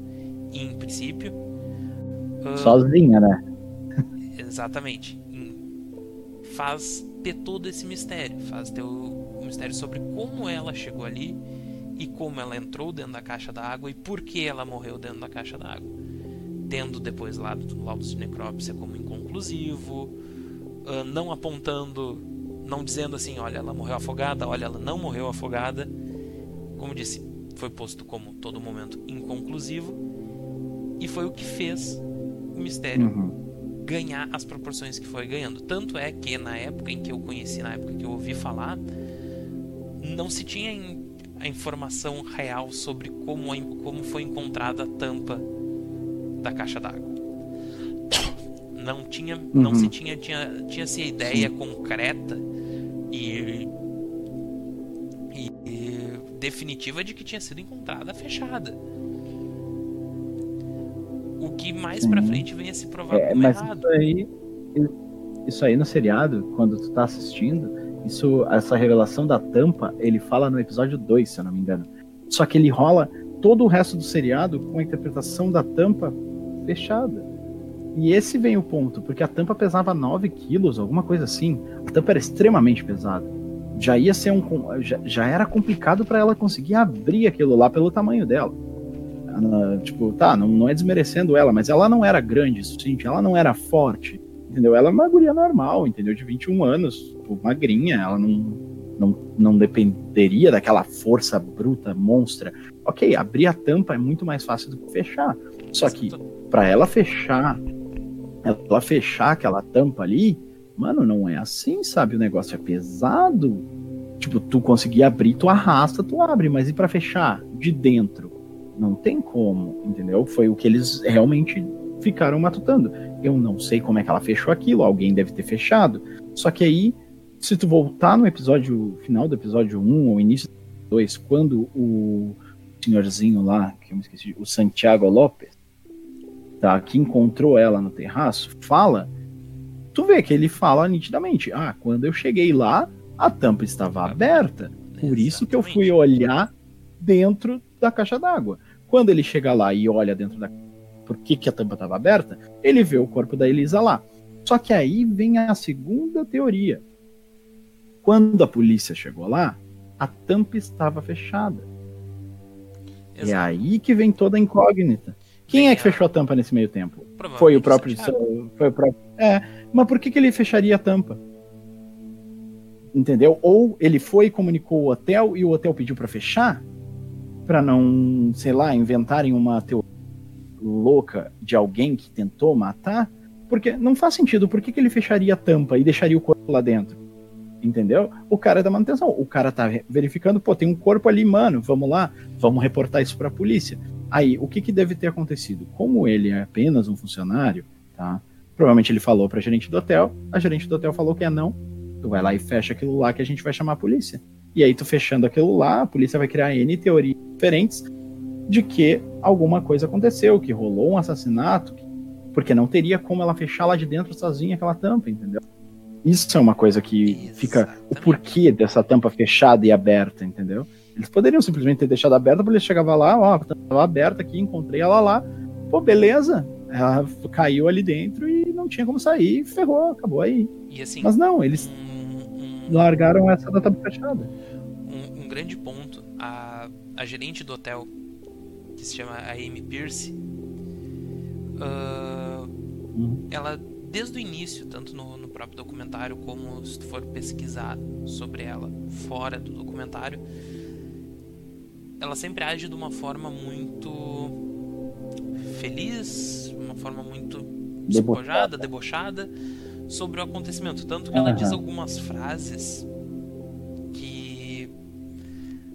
Em princípio. Uh, Sozinha, né? Exatamente. Faz ter todo esse mistério. Faz ter o, o mistério sobre como ela chegou ali e como ela entrou dentro da caixa d'água e por que ela morreu dentro da caixa d'água tendo depois lá do laudo de necrópsia como inconclusivo, uh, não apontando, não dizendo assim, olha, ela morreu afogada, olha, ela não morreu afogada. Como disse, foi posto como todo momento inconclusivo e foi o que fez o mistério uhum. ganhar as proporções que foi ganhando. Tanto é que na época em que eu conheci, na época que eu ouvi falar, não se tinha a informação real sobre como, como foi encontrada a tampa da caixa d'água. [COUGHS] Não tinha, uhum. não se tinha, tinha, tinha se ideia Sim. concreta definitiva de que tinha sido encontrada fechada. O que mais para frente vem a se provar é, como mas errado. Isso aí, isso aí no seriado, quando tu tá assistindo, isso, essa revelação da tampa, ele fala no episódio 2, se eu não me engano. Só que ele rola todo o resto do seriado com a interpretação da tampa fechada. E esse vem o ponto, porque a tampa pesava 9 quilos, alguma coisa assim. A tampa era extremamente pesada. Já ia ser um. Já, já era complicado para ela conseguir abrir aquilo lá pelo tamanho dela. Ela, tipo, tá, não, não é desmerecendo ela, mas ela não era grande, sim, ela não era forte, entendeu? Ela é uma guria normal, entendeu? De 21 anos, tipo, magrinha, ela não, não, não dependeria daquela força bruta, monstra. Ok, abrir a tampa é muito mais fácil do que fechar. Só que para ela fechar, ela fechar aquela tampa ali, mano, não é assim, sabe? O negócio é pesado. Tipo, tu conseguir abrir, tu arrasta, tu abre, mas e para fechar de dentro? Não tem como, entendeu? Foi o que eles realmente ficaram matutando. Eu não sei como é que ela fechou aquilo, alguém deve ter fechado. Só que aí, se tu voltar no episódio final do episódio 1 ou início do 2, quando o senhorzinho lá, que eu me esqueci, o Santiago Lopes, tá, que encontrou ela no terraço, fala, tu vê que ele fala nitidamente: ah, quando eu cheguei lá, a tampa estava aberta. Por isso que eu fui olhar dentro da caixa d'água. Quando ele chega lá e olha dentro da. Por que, que a tampa estava aberta? Ele vê o corpo da Elisa lá. Só que aí vem a segunda teoria. Quando a polícia chegou lá, a tampa estava fechada. Exato. É aí que vem toda a incógnita. Quem é que fechou a tampa nesse meio tempo? Foi o próprio. Foi o próprio. É, mas por que, que ele fecharia a tampa? Entendeu? Ou ele foi e comunicou o hotel e o hotel pediu para fechar? para não, sei lá, inventarem uma teoria louca de alguém que tentou matar? Porque não faz sentido. Por que, que ele fecharia a tampa e deixaria o corpo lá dentro? Entendeu? O cara é da manutenção. O cara tá verificando, pô, tem um corpo ali, mano. Vamos lá, vamos reportar isso pra polícia. Aí, o que, que deve ter acontecido? Como ele é apenas um funcionário, tá? Provavelmente ele falou pra gerente do hotel, a gerente do hotel falou que é não. Tu vai lá e fecha aquilo lá que a gente vai chamar a polícia. E aí, tu fechando aquilo lá, a polícia vai criar N teorias diferentes de que alguma coisa aconteceu, que rolou um assassinato, porque não teria como ela fechar lá de dentro sozinha aquela tampa, entendeu? Isso é uma coisa que Exatamente. fica o porquê dessa tampa fechada e aberta, entendeu? Eles poderiam simplesmente ter deixado aberta, porque ele chegava lá, ó, tava aberta aqui, encontrei ela lá, pô, beleza. Ela caiu ali dentro e não tinha como sair, ferrou, acabou aí. Assim, Mas não, eles largaram essa da tampa fechada. Um, um grande ponto, a, a gerente do hotel que se chama Amy Pierce, uh, uhum. ela desde o início, tanto no, no, próprio documentário como se tu for pesquisar sobre ela fora do documentário, ela sempre age de uma forma muito feliz, uma forma muito despojada, debochada sobre o acontecimento. Tanto que ela uhum. diz algumas frases que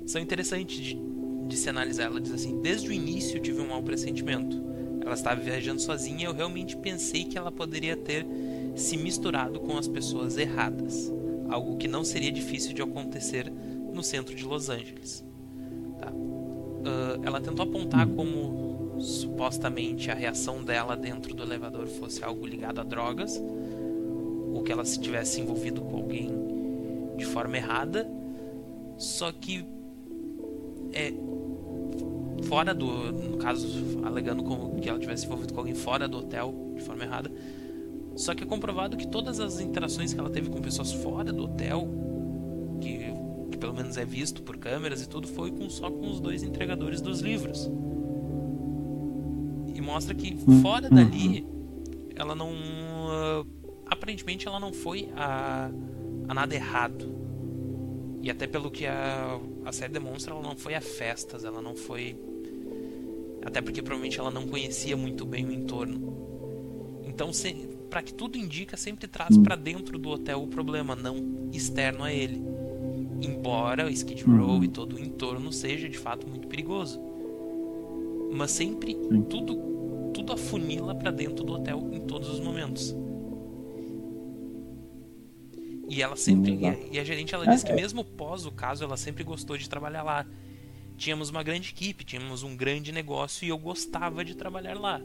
são interessantes de de se analisar. Ela diz assim: Desde o início tive um mau pressentimento. Ela estava viajando sozinha e eu realmente pensei que ela poderia ter se misturado com as pessoas erradas. Algo que não seria difícil de acontecer no centro de Los Angeles. Tá. Uh, ela tentou apontar como supostamente a reação dela dentro do elevador fosse algo ligado a drogas, ou que ela se tivesse envolvido com alguém de forma errada. Só que é, fora do. No caso, alegando como que ela tivesse envolvido com alguém fora do hotel de forma errada. Só que é comprovado que todas as interações que ela teve com pessoas fora do hotel, que, que pelo menos é visto por câmeras e tudo, foi com, só com os dois entregadores dos livros. E mostra que fora dali, ela não. Uh, aparentemente ela não foi a, a nada errado. E até pelo que a, a série demonstra, ela não foi a festas, ela não foi até porque provavelmente ela não conhecia muito bem o entorno. Então, para que tudo indica, sempre traz para dentro do hotel o problema, não externo a ele. Embora o Skid Row e todo o entorno seja de fato muito perigoso. Mas sempre tudo tudo afunila para dentro do hotel em todos os momentos. E ela sempre. E a, e a gerente ela diz que mesmo pós o caso, ela sempre gostou de trabalhar lá tínhamos uma grande equipe, tínhamos um grande negócio e eu gostava de trabalhar lá.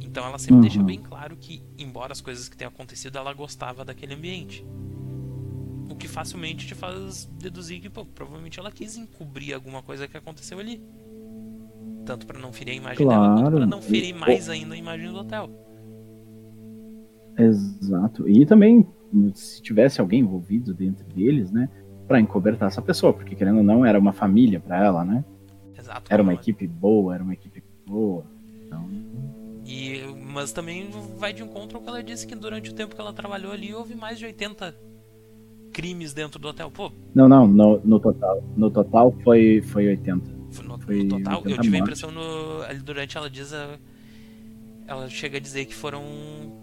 Então ela sempre uhum. deixa bem claro que, embora as coisas que tenham acontecido, ela gostava daquele ambiente. O que facilmente te faz deduzir que, pô, provavelmente ela quis encobrir alguma coisa que aconteceu ali. Tanto para não ferir a imagem claro. dela, quanto pra não ferir mais ainda a imagem do hotel. Exato. E também, se tivesse alguém envolvido dentro deles, né? para encobertar essa pessoa, porque querendo ou não, era uma família para ela, né? Exato. Era uma equipe boa, era uma equipe boa. Então... E, mas também vai de encontro ao que ela disse que durante o tempo que ela trabalhou ali houve mais de 80 crimes dentro do hotel. Pô. Não, não, no, no total. No total foi, foi 80. No, foi no total? Eu tive a impressão no, durante ela diz a, ela chega a dizer que foram.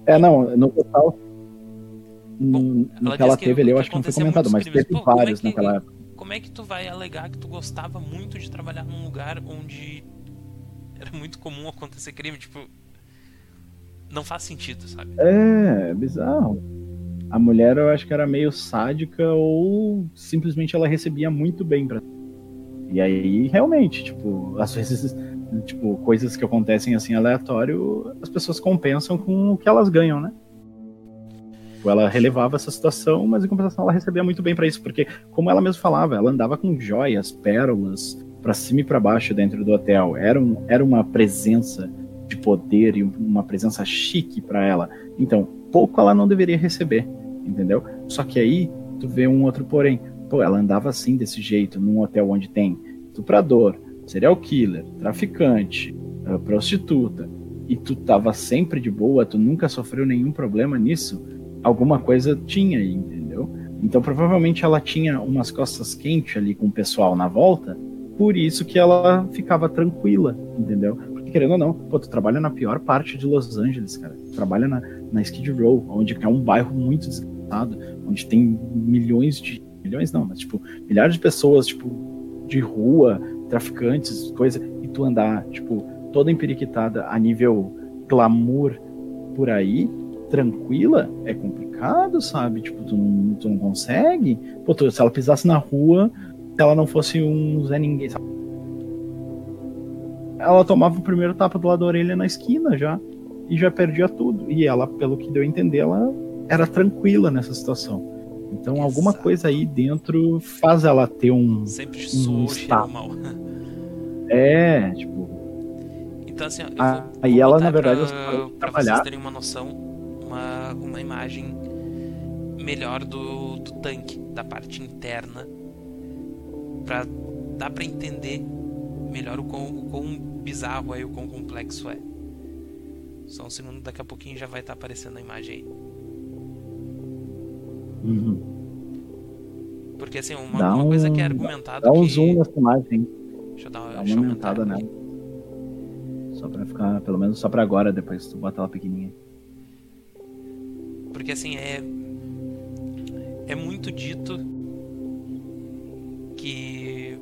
É, não, no total Bom, no que ela teve ali, eu acho que não foi comentado, mas crimes. teve Pô, vários é que, naquela época. Como é que tu vai alegar que tu gostava muito de trabalhar num lugar onde era muito comum acontecer crime? Tipo, não faz sentido, sabe? É, é bizarro. A mulher eu acho que era meio sádica ou simplesmente ela recebia muito bem pra. E aí, realmente, tipo, às vezes, tipo, coisas que acontecem assim aleatório, as pessoas compensam com o que elas ganham, né? Tipo, ela relevava essa situação, mas em compensação ela recebia muito bem para isso, porque, como ela mesma falava, ela andava com joias, pérolas, para cima e para baixo dentro do hotel. Era, um, era uma presença de poder e uma presença chique para ela. Então, pouco ela não deveria receber, entendeu? Só que aí tu vê um outro porém. Pô, ela andava assim desse jeito num hotel onde tem estuprador, serial killer, traficante, eh, prostituta, e tu tava sempre de boa, tu nunca sofreu nenhum problema nisso alguma coisa tinha aí, entendeu? Então provavelmente ela tinha umas costas quentes ali com o pessoal na volta, por isso que ela ficava tranquila, entendeu? Porque querendo ou não, pô, tu trabalha na pior parte de Los Angeles, cara. Tu trabalha na, na Skid Row, onde é um bairro muito desgastado, onde tem milhões de. Milhões não, mas tipo, milhares de pessoas, tipo, de rua, traficantes, coisa, e tu andar, tipo, toda emperiquitada a nível glamour por aí, tranquila, é complicado, sabe? Tipo, tu não, tu não consegue. Pô, tu, se ela pisasse na rua, se ela não fosse um Zé Ninguém, sabe? Ela tomava o primeiro tapa do lado da orelha na esquina já. E já perdia tudo. E ela, pelo que deu a entender, ela era tranquila nessa situação. Então Exato. alguma coisa aí dentro faz ela ter um. Sempre um soou mal. É, tipo. Então assim, ó, eu vou, aí vou ela na verdade pra, pra vocês terem uma noção, uma, uma imagem melhor do, do tanque, da parte interna. Pra dar pra entender melhor o quão, o quão bizarro é e o quão complexo é. Só um segundo, daqui a pouquinho já vai estar tá aparecendo a imagem aí. Uhum. Porque assim, uma, uma coisa que é argumentado. Dá um que... zoom nessa imagem. Deixa eu dar, dá uma aumentada nela. Só pra ficar, pelo menos só pra agora, depois tu bota ela pequenininha. Porque assim, é. É muito dito que.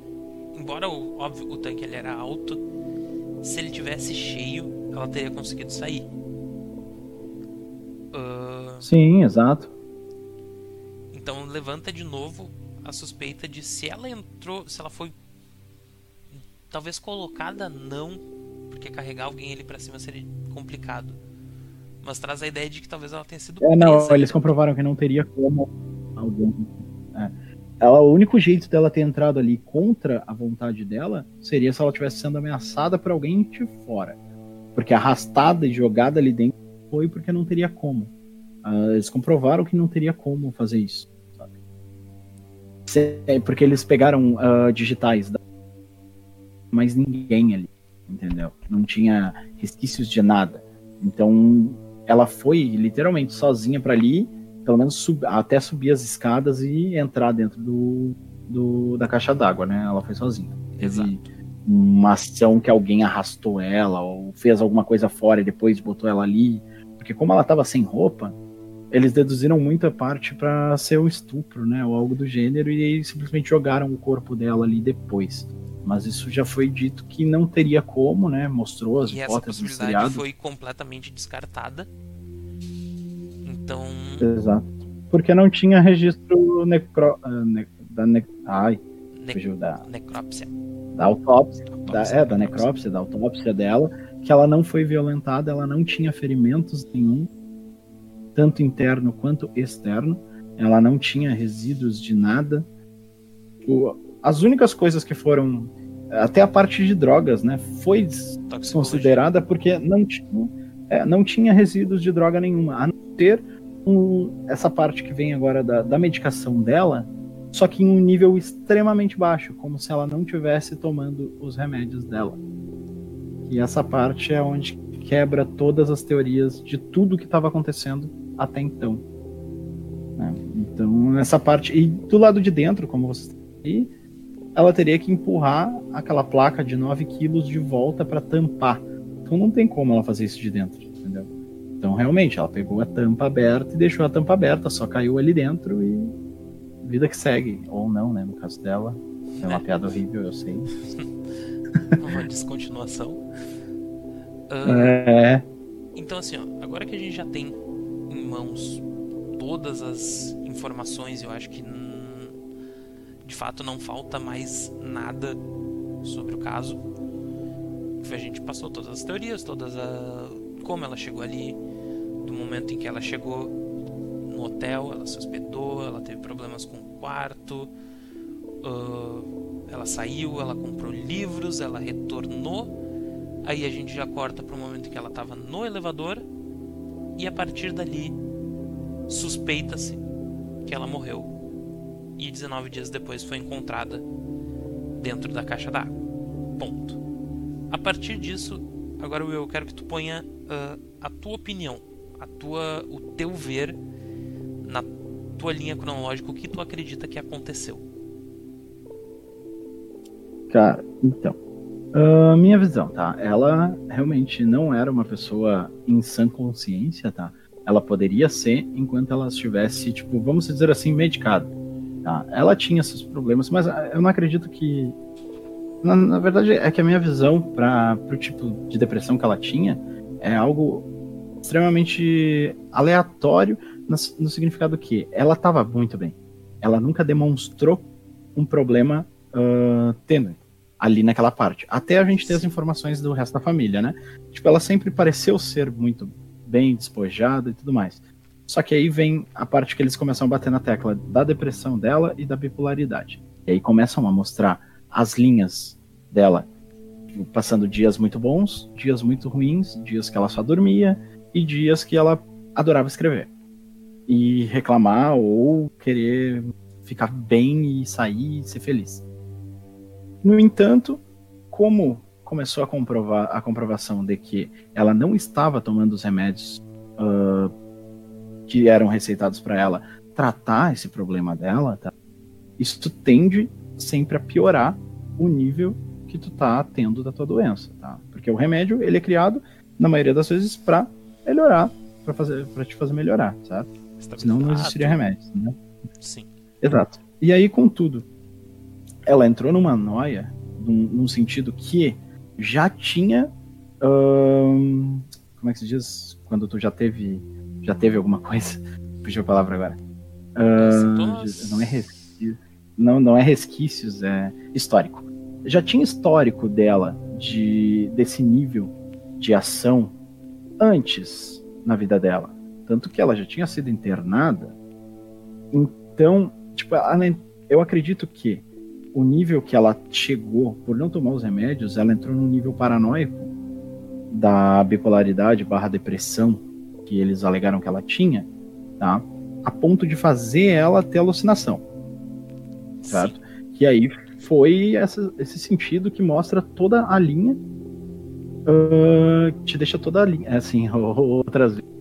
Embora o, óbvio, o tanque ele era alto, se ele tivesse cheio, ela teria conseguido sair. Uh... Sim, exato. Então levanta de novo a suspeita de se ela entrou, se ela foi talvez colocada não, porque carregar alguém ali para cima seria complicado. Mas traz a ideia de que talvez ela tenha sido É, não, eles comprovaram que não teria como alguém. É. Ela, o único jeito dela ter entrado ali contra a vontade dela seria se ela estivesse sendo ameaçada por alguém de fora. Porque arrastada e jogada ali dentro foi porque não teria como. Uh, eles comprovaram que não teria como fazer isso. Porque eles pegaram uh, digitais, mas ninguém ali, entendeu? Não tinha resquícios de nada. Então ela foi literalmente sozinha para ali, pelo menos sub, até subir as escadas e entrar dentro do, do da caixa d'água, né? Ela foi sozinha. Teve uma ação que alguém arrastou ela ou fez alguma coisa fora e depois botou ela ali, porque como ela estava sem roupa, eles deduziram muita parte para ser o estupro, né, ou algo do gênero, e aí simplesmente jogaram o corpo dela ali depois. Mas isso já foi dito que não teria como, né? Mostrou as e hipóteses essa possibilidade foi completamente descartada. Então. Exato. Porque não tinha registro necro... Ah, ne... da ne... ai, ne... da necrópsia. Da autópsia, da, é, da necrópsia, da autópsia dela, que ela não foi violentada, ela não tinha ferimentos nenhum tanto interno quanto externo. Ela não tinha resíduos de nada. O, as únicas coisas que foram até a parte de drogas, né, foi considerada porque não tinha, é, não tinha resíduos de droga nenhuma, a não ter um, essa parte que vem agora da, da medicação dela, só que em um nível extremamente baixo, como se ela não tivesse tomando os remédios dela. E essa parte é onde quebra todas as teorias de tudo que estava acontecendo então. Né? Então, essa parte. E do lado de dentro, como você aí, ela teria que empurrar aquela placa de 9 quilos de volta para tampar. Então não tem como ela fazer isso de dentro, entendeu? Então realmente ela pegou a tampa aberta e deixou a tampa aberta, só caiu ali dentro e vida que segue. Ou não, né? No caso dela. É uma é. piada horrível, eu sei. [LAUGHS] uma descontinuação. [LAUGHS] Uh, é. Então assim, ó, agora que a gente já tem em mãos todas as informações, eu acho que de fato não falta mais nada sobre o caso. A gente passou todas as teorias, todas a como ela chegou ali, do momento em que ela chegou no hotel, ela suspeitou, ela teve problemas com o quarto, uh, ela saiu, ela comprou livros, ela retornou. Aí a gente já corta para o momento em que ela estava no elevador e a partir dali suspeita-se que ela morreu e 19 dias depois foi encontrada dentro da caixa d'água. Ponto. A partir disso, agora eu quero que tu ponha uh, a tua opinião, a tua, o teu ver na tua linha cronológica, o que tu acredita que aconteceu. Cara, então, Uh, minha visão, tá? Ela realmente não era uma pessoa em sã consciência, tá? Ela poderia ser enquanto ela estivesse, tipo, vamos dizer assim, medicada. Tá? Ela tinha esses problemas, mas eu não acredito que. Na, na verdade, é que a minha visão para o tipo de depressão que ela tinha é algo extremamente aleatório no, no significado que ela estava muito bem. Ela nunca demonstrou um problema uh, tênue ali naquela parte. Até a gente ter as informações do resto da família, né? Tipo, ela sempre pareceu ser muito bem despojada e tudo mais. Só que aí vem a parte que eles começam a bater na tecla da depressão dela e da bipolaridade. E aí começam a mostrar as linhas dela passando dias muito bons, dias muito ruins, dias que ela só dormia e dias que ela adorava escrever. E reclamar ou querer ficar bem e sair e ser feliz. No entanto, como começou a comprovar a comprovação de que ela não estava tomando os remédios uh, que eram receitados para ela tratar esse problema dela, tá? Isso tende sempre a piorar o nível que tu tá tendo da tua doença, tá? Porque o remédio, ele é criado na maioria das vezes para melhorar, para fazer para te fazer melhorar, certo? Senão não existiria remédio, né? Sim. Exato. E aí, contudo, ela entrou numa noia, num, num sentido que já tinha. Hum, como é que se diz? Quando tu já teve já teve alguma coisa. [LAUGHS] Fugiu a palavra agora. Uh, não é resquício, não, não é resquícios, é histórico. Já tinha histórico dela de desse nível de ação antes na vida dela, tanto que ela já tinha sido internada. Então, tipo, eu acredito que o nível que ela chegou por não tomar os remédios, ela entrou num nível paranoico da bipolaridade barra depressão que eles alegaram que ela tinha, tá? A ponto de fazer ela ter alucinação. Certo? Sim. Que aí foi essa, esse sentido que mostra toda a linha. Uh, te deixa toda a linha. Assim, outras vezes.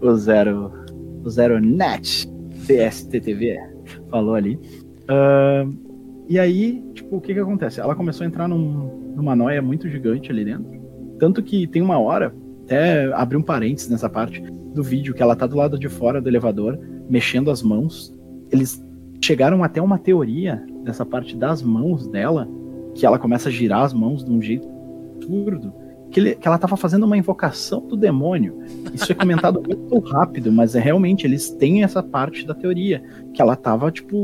O Zero. O Zero Net CSTTV falou ali. Uh, e aí, tipo, o que que acontece? Ela começou a entrar num, numa noia muito gigante ali dentro. Tanto que tem uma hora até abrir um parênteses nessa parte do vídeo, que ela tá do lado de fora do elevador, mexendo as mãos. Eles chegaram até uma teoria dessa parte das mãos dela, que ela começa a girar as mãos de um jeito absurdo, que, ele, que ela tava fazendo uma invocação do demônio. Isso é comentado [LAUGHS] muito rápido, mas é realmente, eles têm essa parte da teoria, que ela tava, tipo,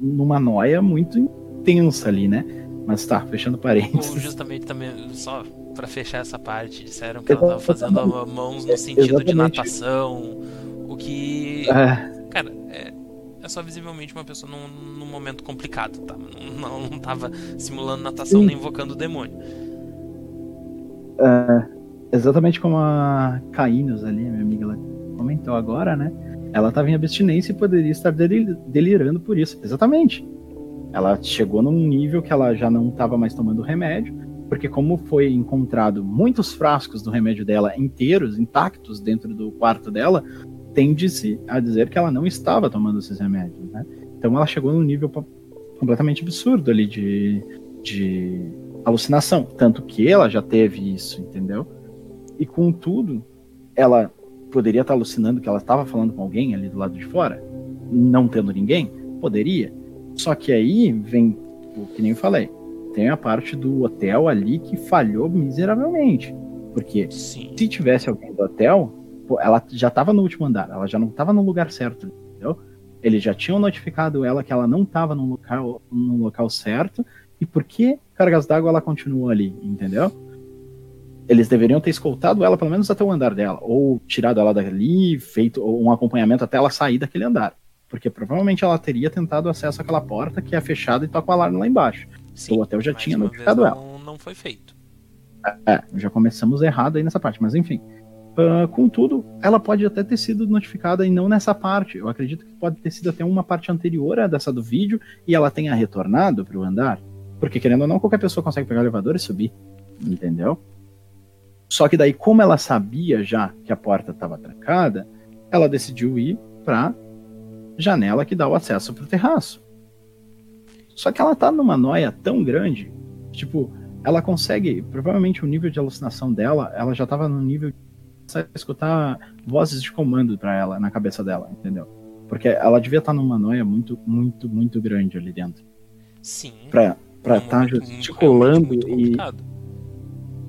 numa noia muito intensa ali, né? Mas tá, fechando parênteses. Justamente também, só para fechar essa parte. Disseram que ela tava fazendo mãos no sentido Exatamente. de natação, o que. É. Cara, é, é só visivelmente uma pessoa num, num momento complicado, tá? Não, não tava simulando natação Sim. nem invocando o demônio. É, exatamente como a Caínos ali, minha amiga, ela comentou agora, né? Ela estava em abstinência e poderia estar delirando por isso. Exatamente. Ela chegou num nível que ela já não estava mais tomando remédio, porque como foi encontrado muitos frascos do remédio dela inteiros, intactos dentro do quarto dela, tende-se a dizer que ela não estava tomando esses remédios, né? Então ela chegou num nível completamente absurdo ali de, de alucinação, tanto que ela já teve isso, entendeu? E contudo, ela poderia estar alucinando que ela estava falando com alguém ali do lado de fora, não tendo ninguém, poderia. Só que aí vem o que nem eu falei, tem a parte do hotel ali que falhou miseravelmente. Porque Sim. se tivesse alguém do hotel, ela já estava no último andar, ela já não estava no lugar certo, entendeu? Eles já tinham notificado ela que ela não estava no local, no local certo, e por que cargas d'água ela continuou ali, entendeu? Eles deveriam ter escoltado ela pelo menos até o andar dela, ou tirado ela dali, feito um acompanhamento até ela sair daquele andar. Porque provavelmente ela teria tentado acesso àquela porta que é fechada e toca o alarme lá embaixo. Sim, o hotel já tinha notificado não, ela. Não foi feito. É, já começamos errado aí nessa parte, mas enfim. Uh, contudo, ela pode até ter sido notificada e não nessa parte. Eu acredito que pode ter sido até uma parte anterior a dessa do vídeo e ela tenha retornado para o andar. Porque, querendo ou não, qualquer pessoa consegue pegar o elevador e subir. Entendeu? Só que daí, como ela sabia já que a porta estava trancada, ela decidiu ir para janela que dá o acesso para o terraço. Só que ela tá numa noia tão grande Tipo, ela consegue, provavelmente o nível de alucinação dela, ela já tava no nível de escutar vozes de comando para ela na cabeça dela, entendeu? Porque ela devia estar tá numa noia muito, muito, muito grande ali dentro. Sim. Pra estar tá gesticulando e,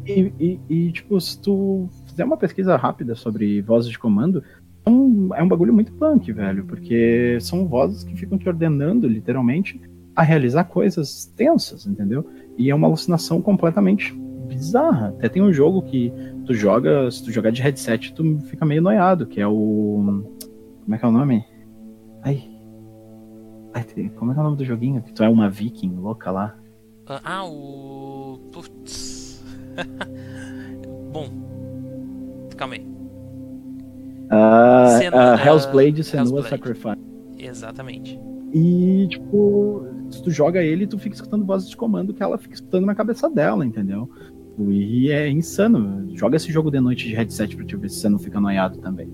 e, e, e, tipo, se tu fizer uma pesquisa rápida sobre vozes de comando, é um, é um bagulho muito punk, velho, porque são vozes que ficam te ordenando, literalmente, a realizar coisas tensas, entendeu? E é uma alucinação completamente bizarra. Até tem um jogo que tu joga, se tu jogar de headset, tu fica meio noiado, que é o. Como é que é o nome? Ai. Ai como é que é o nome do joguinho? Que tu é uma viking louca lá. Ah, ah o. Putz. [LAUGHS] Bom. Calma aí. Uh, uh, Hell's Blade Senua Sacrifice. Exatamente. E, tipo, se tu joga ele, tu fica escutando vozes de comando que ela fica escutando na cabeça dela, entendeu? E é insano. Joga esse jogo de noite de headset pra te ver se você não fica noiado também.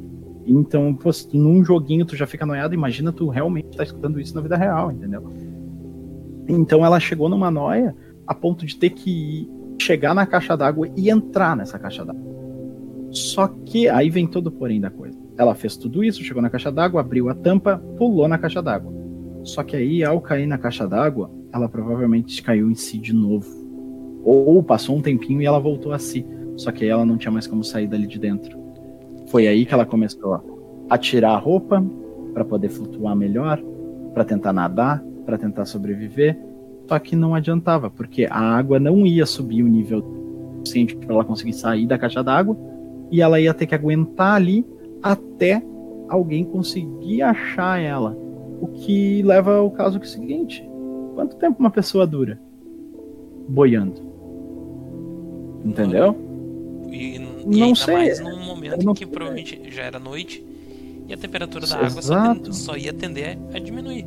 Então, pô, se num joguinho tu já fica noiado, imagina tu realmente tá escutando isso na vida real, entendeu? Então ela chegou numa noia a ponto de ter que chegar na caixa d'água e entrar nessa caixa d'água. Só que aí vem todo o porém da coisa. Ela fez tudo isso, chegou na caixa d'água, abriu a tampa, pulou na caixa d'água. Só que aí, ao cair na caixa d'água, ela provavelmente caiu em si de novo. Ou passou um tempinho e ela voltou a si. Só que aí ela não tinha mais como sair dali de dentro. Foi aí que ela começou a tirar a roupa para poder flutuar melhor, para tentar nadar, para tentar sobreviver. Só que não adiantava, porque a água não ia subir o nível suficiente para ela conseguir sair da caixa d'água e ela ia ter que aguentar ali até alguém conseguir achar ela. O que leva ao caso que é o seguinte: quanto tempo uma pessoa dura boiando? Entendeu? E, e não sei. mais num momento em que provavelmente já era noite e a temperatura da água só, só, ia tender a diminuir.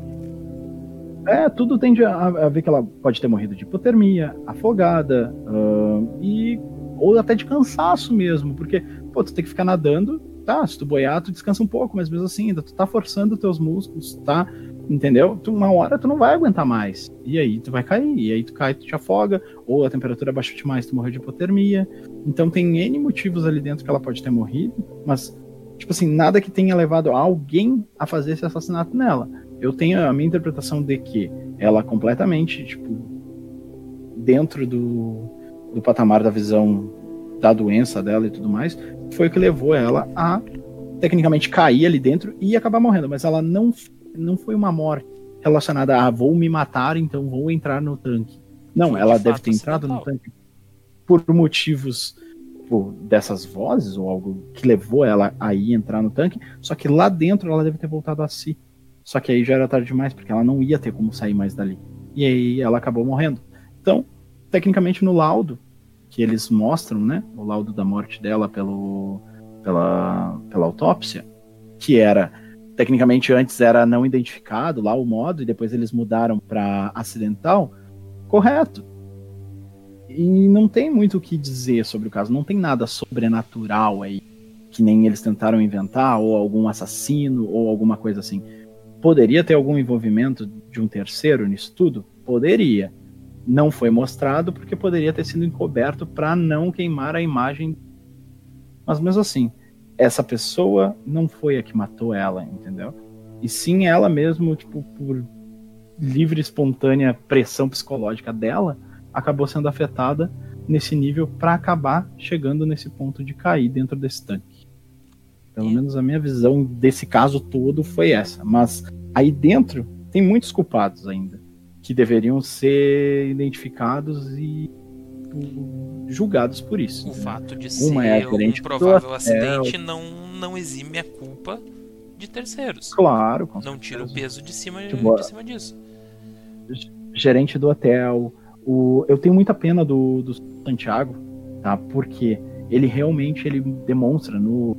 É, tudo tende a, a, ver que ela pode ter morrido de hipotermia, afogada, uh, e ou até de cansaço mesmo, porque, pô, tu tem que ficar nadando, tá, se tu boiar, tu descansa um pouco, mas mesmo assim, ainda tu tá forçando teus músculos, tá, entendeu? Tu, uma hora tu não vai aguentar mais, e aí tu vai cair, e aí tu cai, tu te afoga, ou a temperatura baixou demais, tu morreu de hipotermia, então tem N motivos ali dentro que ela pode ter morrido, mas, tipo assim, nada que tenha levado alguém a fazer esse assassinato nela. Eu tenho a minha interpretação de que ela completamente, tipo, dentro do, do patamar da visão da doença dela e tudo mais, foi o que levou ela a tecnicamente cair ali dentro e acabar morrendo, mas ela não não foi uma morte relacionada a vou me matar, então vou entrar no tanque. Não, ela de deve ter entrado no tanque por motivos por, dessas vozes ou algo que levou ela a ir entrar no tanque, só que lá dentro ela deve ter voltado a si. Só que aí já era tarde demais, porque ela não ia ter como sair mais dali. E aí ela acabou morrendo. Então, tecnicamente no laudo, que eles mostram, né, o laudo da morte dela pelo, pela, pela autópsia, que era tecnicamente antes era não identificado lá o modo e depois eles mudaram para acidental, correto. E não tem muito o que dizer sobre o caso, não tem nada sobrenatural aí que nem eles tentaram inventar ou algum assassino ou alguma coisa assim. Poderia ter algum envolvimento de um terceiro nisso tudo? Poderia não foi mostrado porque poderia ter sido encoberto para não queimar a imagem. Mas mesmo assim, essa pessoa não foi a que matou ela, entendeu? E sim ela mesmo, tipo, por livre espontânea pressão psicológica dela, acabou sendo afetada nesse nível para acabar chegando nesse ponto de cair dentro desse tanque. Pelo menos a minha visão desse caso todo foi essa. Mas aí dentro tem muitos culpados ainda que deveriam ser identificados e julgados por isso. O né? fato de Uma ser é um provável acidente não, não exime a culpa de terceiros. Claro, Não tira o peso de cima, tipo, de cima disso. Gerente do hotel. O, eu tenho muita pena do, do Santiago, tá? Porque ele realmente ele demonstra no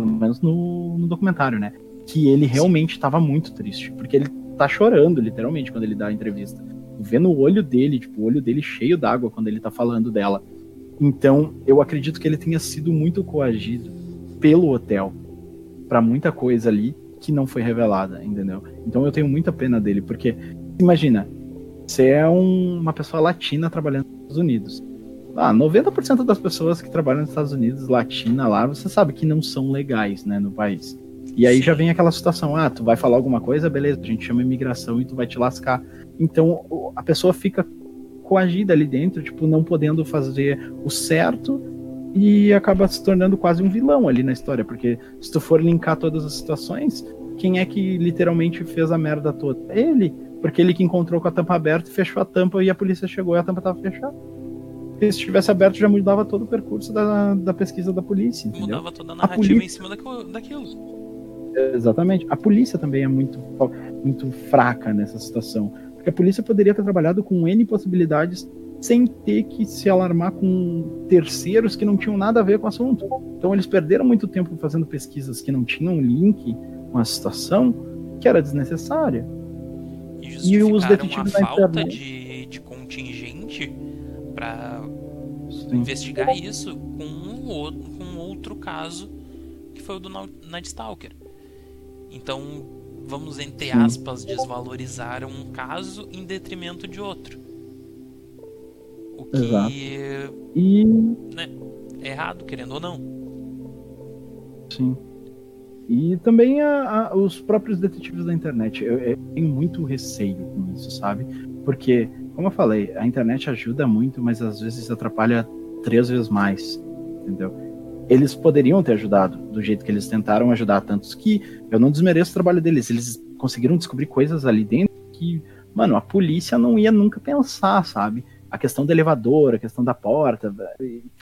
pelo menos no, no documentário, né? Que ele realmente estava muito triste, porque ele tá chorando, literalmente, quando ele dá a entrevista. Vê no olho dele, tipo, o olho dele cheio d'água quando ele tá falando dela. Então, eu acredito que ele tenha sido muito coagido pelo hotel para muita coisa ali que não foi revelada, entendeu? Então eu tenho muita pena dele, porque imagina, Você é um, uma pessoa latina trabalhando nos Estados Unidos. Ah, 90% das pessoas que trabalham nos Estados Unidos, latina lá, você sabe que não são legais, né, no país. E aí já vem aquela situação, ah, tu vai falar alguma coisa, beleza, a gente chama imigração e tu vai te lascar. Então a pessoa fica coagida ali dentro, tipo, não podendo fazer o certo e acaba se tornando quase um vilão ali na história, porque se tu for linkar todas as situações, quem é que literalmente fez a merda toda? Ele, porque ele que encontrou com a tampa aberta e fechou a tampa e a polícia chegou e a tampa tava fechada. Porque se tivesse aberto já mudava todo o percurso da, da pesquisa da polícia. Entendeu? Mudava toda a narrativa a polícia... em cima daquilo. Exatamente. A polícia também é muito, muito fraca nessa situação. Porque a polícia poderia ter trabalhado com N possibilidades sem ter que se alarmar com terceiros que não tinham nada a ver com o assunto. Então eles perderam muito tempo fazendo pesquisas que não tinham link com a situação, que era desnecessária. E, e os detetives a falta internet... de, de contingente para investigar isso com um, outro, com outro caso que foi o do Night Stalker. Então, vamos entre aspas desvalorizar um caso em detrimento de outro. O que Exato. e... né, é errado, querendo ou não. Sim. E também a, a, os próprios detetives da internet. Eu, eu, tenho muito receio com isso, sabe? Porque, como eu falei, a internet ajuda muito, mas às vezes atrapalha três vezes mais. Entendeu? eles poderiam ter ajudado do jeito que eles tentaram ajudar tantos que eu não desmereço o trabalho deles. Eles conseguiram descobrir coisas ali dentro que, mano, a polícia não ia nunca pensar, sabe? A questão do elevador, a questão da porta,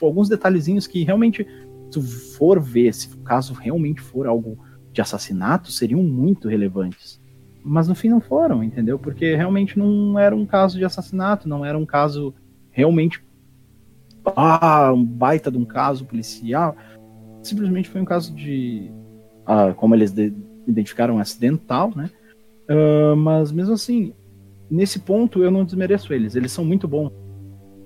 alguns detalhezinhos que realmente, se for ver, se o caso realmente for algo de assassinato, seriam muito relevantes. Mas no fim não foram, entendeu? Porque realmente não era um caso de assassinato, não era um caso realmente ah, um baita de um caso policial. Simplesmente foi um caso de, ah, como eles de, identificaram, acidental, né? Uh, mas mesmo assim, nesse ponto eu não desmereço eles. Eles são muito bons.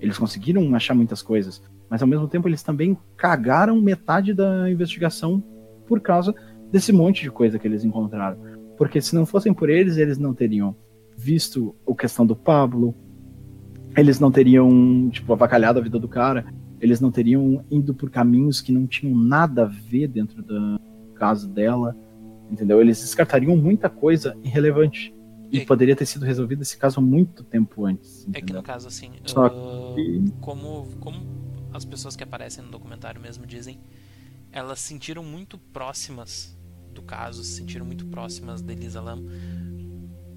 Eles conseguiram achar muitas coisas, mas ao mesmo tempo eles também cagaram metade da investigação por causa desse monte de coisa que eles encontraram. Porque se não fossem por eles, eles não teriam visto a questão do Pablo, eles não teriam, tipo, avacalhado a vida do cara, eles não teriam ido por caminhos que não tinham nada a ver dentro do caso dela, entendeu? Eles descartariam muita coisa irrelevante. E é, poderia ter sido resolvido esse caso muito tempo antes. Entendeu? É que no caso, assim, Só uh, que... como, como as pessoas que aparecem no documentário mesmo dizem, elas se sentiram muito próximas do caso, se sentiram muito próximas da Elisa Lam,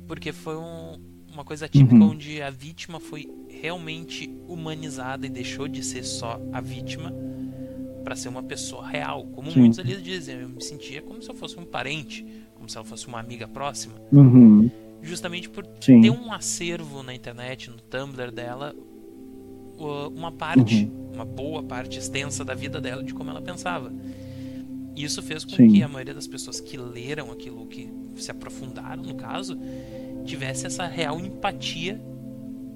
porque foi um, uma coisa típica uhum. onde a vítima foi realmente humanizada e deixou de ser só a vítima para ser uma pessoa real. Como Sim. muitos ali dizem, eu me sentia como se eu fosse um parente, como se ela fosse uma amiga próxima. Uhum. Justamente por Sim. ter um acervo na internet, no Tumblr dela, uma parte, uhum. uma boa parte extensa da vida dela, de como ela pensava. Isso fez com Sim. que a maioria das pessoas que leram aquilo, que se aprofundaram no caso, tivesse essa real empatia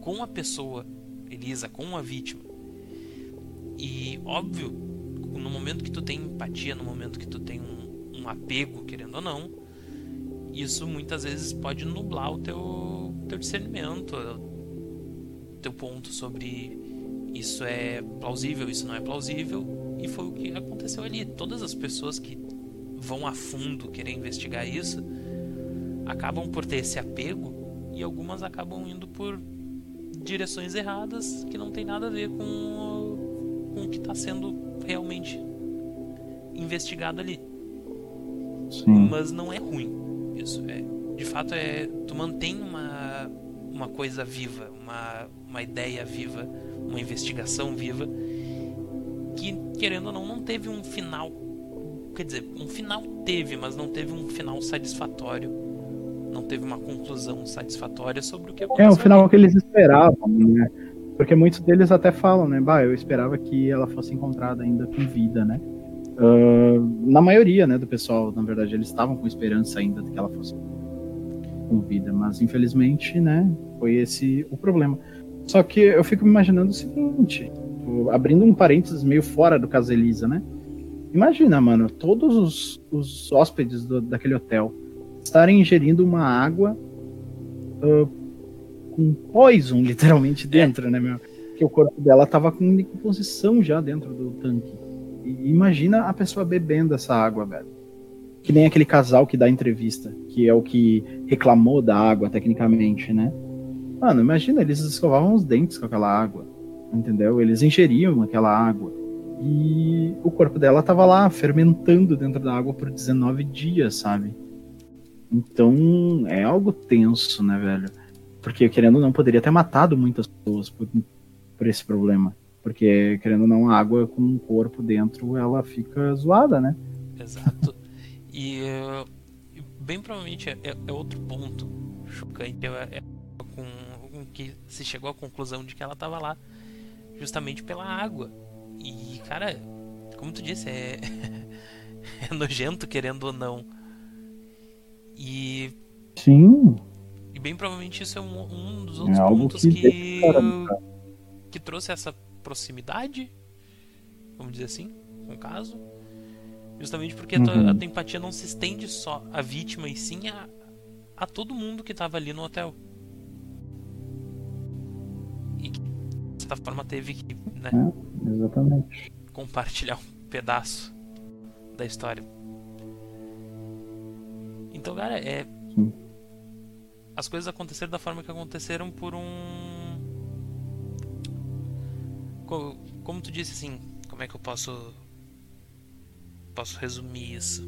com a pessoa, Elisa, com a vítima. E óbvio, no momento que tu tem empatia, no momento que tu tem um, um apego, querendo ou não, isso muitas vezes pode nublar o teu, teu discernimento, teu ponto sobre isso é plausível, isso não é plausível, e foi o que aconteceu ali. Todas as pessoas que vão a fundo querer investigar isso acabam por ter esse apego e algumas acabam indo por direções erradas que não tem nada a ver com, o, com o que está sendo realmente investigado ali. Sim. Mas não é ruim. Isso é, de fato é, tu mantém uma uma coisa viva, uma uma ideia viva, uma investigação viva que querendo ou não não teve um final. Quer dizer, um final teve, mas não teve um final satisfatório não teve uma conclusão satisfatória sobre o que aconteceu. É, o final ali. que eles esperavam, né? Porque muitos deles até falam, né? Bah, eu esperava que ela fosse encontrada ainda com vida, né? Uh, na maioria, né, do pessoal, na verdade, eles estavam com esperança ainda de que ela fosse com vida, mas infelizmente, né, foi esse o problema. Só que eu fico me imaginando o seguinte, abrindo um parênteses meio fora do caso Elisa, né? Imagina, mano, todos os, os hóspedes do, daquele hotel estarem ingerindo uma água uh, com poison [LAUGHS] literalmente dentro, né, meu? Porque o corpo dela tava com decomposição já dentro do tanque. E imagina a pessoa bebendo essa água, velho. Que nem aquele casal que dá entrevista, que é o que reclamou da água, tecnicamente, né? Mano, imagina, eles escovavam os dentes com aquela água, entendeu? Eles ingeriam aquela água. E o corpo dela tava lá, fermentando dentro da água por 19 dias, sabe? Então, é algo tenso, né, velho? Porque, querendo ou não, poderia ter matado muitas pessoas por, por esse problema. Porque, querendo ou não, a água com o corpo dentro, ela fica zoada, né? Exato. E bem provavelmente é, é outro ponto chocante. É, é com, com, que se chegou à conclusão de que ela estava lá justamente pela água. E, cara, como tu disse, é, [LAUGHS] é nojento, querendo ou não. E. Sim. E bem provavelmente isso é um, um dos outros é pontos que, que, que trouxe essa proximidade, vamos dizer assim, com o caso. Justamente porque uhum. a, tua, empatia não se estende só à vítima, e sim a, a todo mundo que estava ali no hotel. E que, de certa forma, teve que né, é, compartilhar um pedaço da história. Então, cara, é. Sim. As coisas aconteceram da forma que aconteceram por um. Como tu disse assim, como é que eu posso posso resumir isso?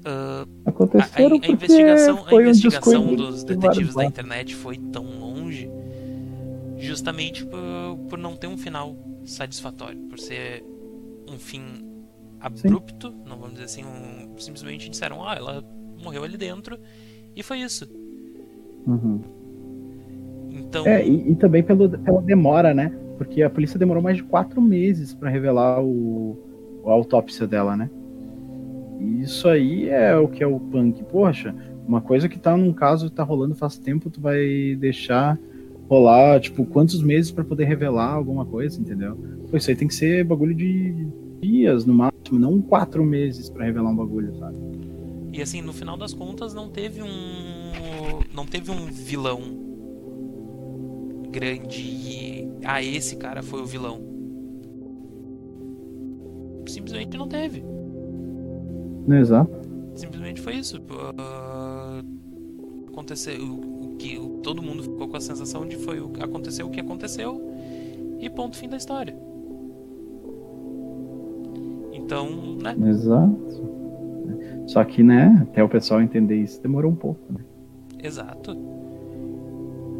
Uh, Aconteceram a, a, a investigação, a investigação um dos detetives da internet foi tão longe justamente por, por não ter um final satisfatório, por ser um fim abrupto, Sim. não vamos dizer assim, um, simplesmente disseram, ah, ela morreu ali dentro e foi isso. Uhum. Então... É, e, e também pelo, pela demora, né? Porque a polícia demorou mais de quatro meses para revelar o, a autópsia dela, né? E isso aí é o que é o punk. Poxa, uma coisa que tá num caso que tá rolando faz tempo, tu vai deixar rolar, tipo, quantos meses para poder revelar alguma coisa, entendeu? Pô, isso aí tem que ser bagulho de dias no máximo, não quatro meses para revelar um bagulho, sabe? E assim, no final das contas, não teve um. Não teve um vilão grande e. Ah, esse cara foi o vilão. Simplesmente não teve. Exato. Simplesmente foi isso. Uh, aconteceu o, que o, todo mundo ficou com a sensação de foi o aconteceu o que aconteceu e ponto fim da história. Então, né? Exato. Só que, né, até o pessoal entender isso demorou um pouco, né? Exato.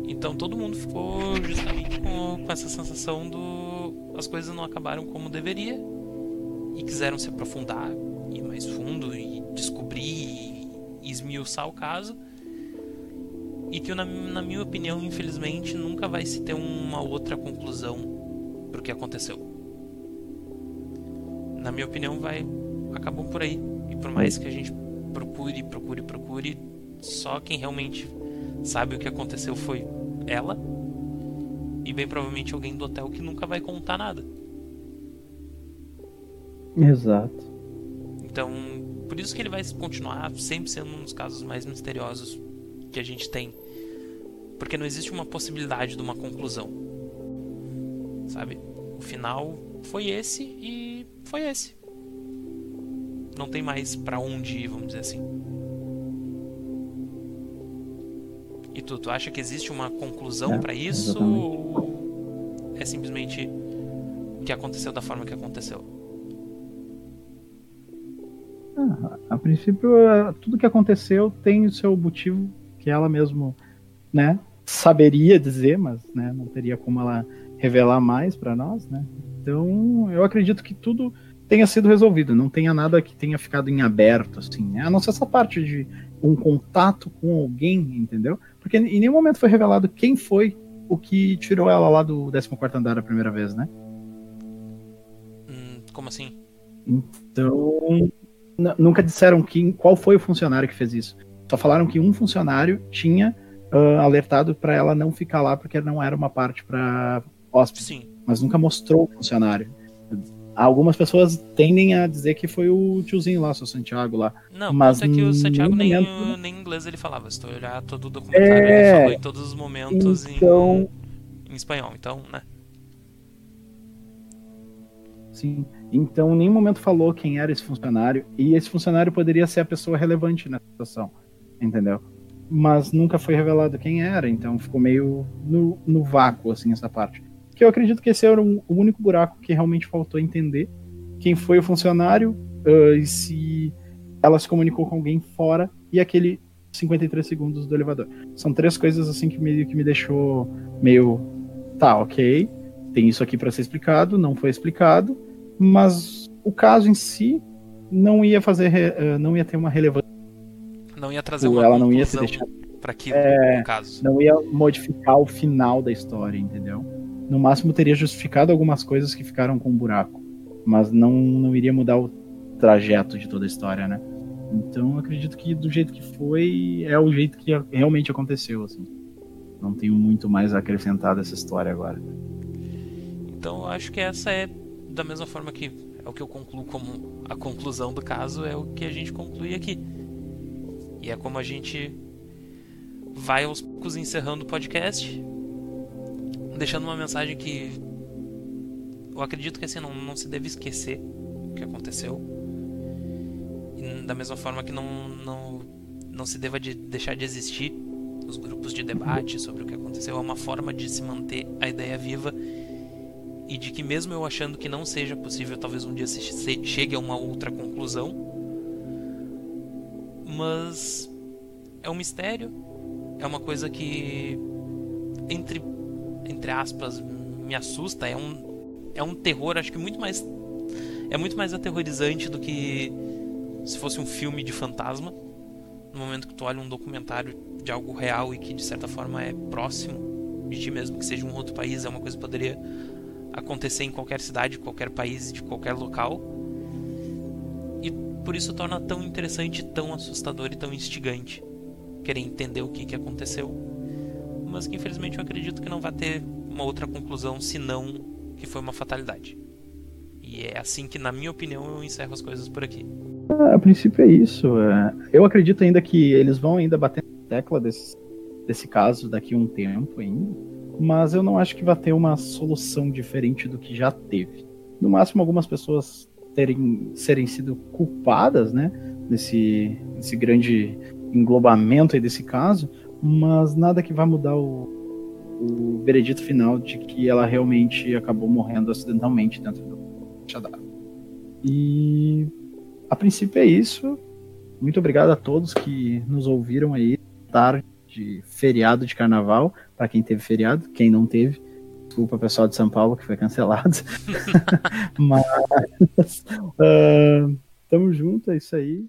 Então todo mundo ficou justamente com, com essa sensação do as coisas não acabaram como deveria e quiseram se aprofundar ir mais fundo e descobrir e esmiuçar o caso e que na, na minha opinião infelizmente nunca vai se ter uma outra conclusão pro que aconteceu na minha opinião vai acabou por aí e por mais que a gente procure procure procure só quem realmente sabe o que aconteceu foi ela e bem provavelmente alguém do hotel que nunca vai contar nada. Exato. Então, por isso que ele vai continuar sempre sendo um dos casos mais misteriosos que a gente tem. Porque não existe uma possibilidade de uma conclusão. Sabe? O final foi esse e foi esse. Não tem mais para onde ir, vamos dizer assim. E tu, tu acha que existe uma conclusão é, para isso? Exatamente. Ou é simplesmente o que aconteceu da forma que aconteceu? Ah, a princípio, é, tudo que aconteceu tem o seu motivo que ela mesmo, né, saberia dizer, mas, né, não teria como ela revelar mais para nós, né? Então, eu acredito que tudo tenha sido resolvido, não tenha nada que tenha ficado em aberto, assim, né? A não ser essa parte de um contato com alguém, entendeu? Porque em nenhum momento foi revelado quem foi o que tirou ela lá do 14 andar a primeira vez, né? Hum, como assim? Então, nunca disseram quem, qual foi o funcionário que fez isso. Só falaram que um funcionário tinha uh, alertado para ela não ficar lá porque não era uma parte para hóspede. Sim. Mas nunca mostrou o funcionário. algumas pessoas tendem a dizer que foi o tiozinho lá, o seu Santiago lá. Não, mas é que o Santiago nem, momento... nem inglês ele falava. Se tu olhar todo o documentário, é... ele falou em todos os momentos então... em, em espanhol, então, né? Sim. Então, em nenhum momento falou quem era esse funcionário. E esse funcionário poderia ser a pessoa relevante na situação. Entendeu? Mas nunca foi revelado quem era. Então, ficou meio no, no vácuo, assim, essa parte. Que eu acredito que esse era um, o único buraco que realmente faltou entender. Quem foi o funcionário uh, e se ela se comunicou com alguém fora. E aquele 53 segundos do elevador. São três coisas, assim, que me, que me deixou meio. Tá, ok. Tem isso aqui para ser explicado. Não foi explicado mas o caso em si não ia fazer, eh, não ia ter uma relevância. Não ia trazer uma ela não ia se deixar para aquilo, é, no caso. Não ia modificar o final da história, entendeu? No máximo teria justificado algumas coisas que ficaram com um buraco, mas não, não iria mudar o trajeto de toda a história, né? Então acredito que do jeito que foi é o jeito que realmente aconteceu, assim. Não tenho muito mais a acrescentar dessa história agora. Então acho que essa é da mesma forma que é o que eu concluo como a conclusão do caso, é o que a gente conclui aqui. E é como a gente vai aos poucos encerrando o podcast, deixando uma mensagem que eu acredito que assim não, não se deve esquecer o que aconteceu. E da mesma forma que não, não, não se deva de deixar de existir os grupos de debate sobre o que aconteceu. É uma forma de se manter a ideia viva e de que mesmo eu achando que não seja possível, talvez um dia se chegue a uma outra conclusão, mas é um mistério, é uma coisa que entre entre aspas me assusta, é um é um terror, acho que muito mais é muito mais aterrorizante do que se fosse um filme de fantasma. No momento que tu olha um documentário de algo real e que de certa forma é próximo de ti mesmo, que seja um outro país, é uma coisa que poderia acontecer em qualquer cidade, qualquer país, de qualquer local. E por isso torna tão interessante, tão assustador e tão instigante querer entender o que, que aconteceu. Mas que infelizmente eu acredito que não vai ter uma outra conclusão senão que foi uma fatalidade. E é assim que, na minha opinião, eu encerro as coisas por aqui. Ah, a princípio é isso. É. Eu acredito ainda que eles vão ainda bater na tecla desse, desse caso daqui a um tempo ainda mas eu não acho que vai ter uma solução diferente do que já teve. No máximo, algumas pessoas terem serem sido culpadas, né, nesse, nesse grande englobamento aí desse caso, mas nada que vai mudar o, o veredito final de que ela realmente acabou morrendo acidentalmente dentro do Shaddai. E a princípio é isso. Muito obrigado a todos que nos ouviram aí tarde de feriado de carnaval, para quem teve feriado, quem não teve, desculpa pessoal de São Paulo que foi cancelado. [LAUGHS] [LAUGHS] Mas uh, tamo junto, é isso aí.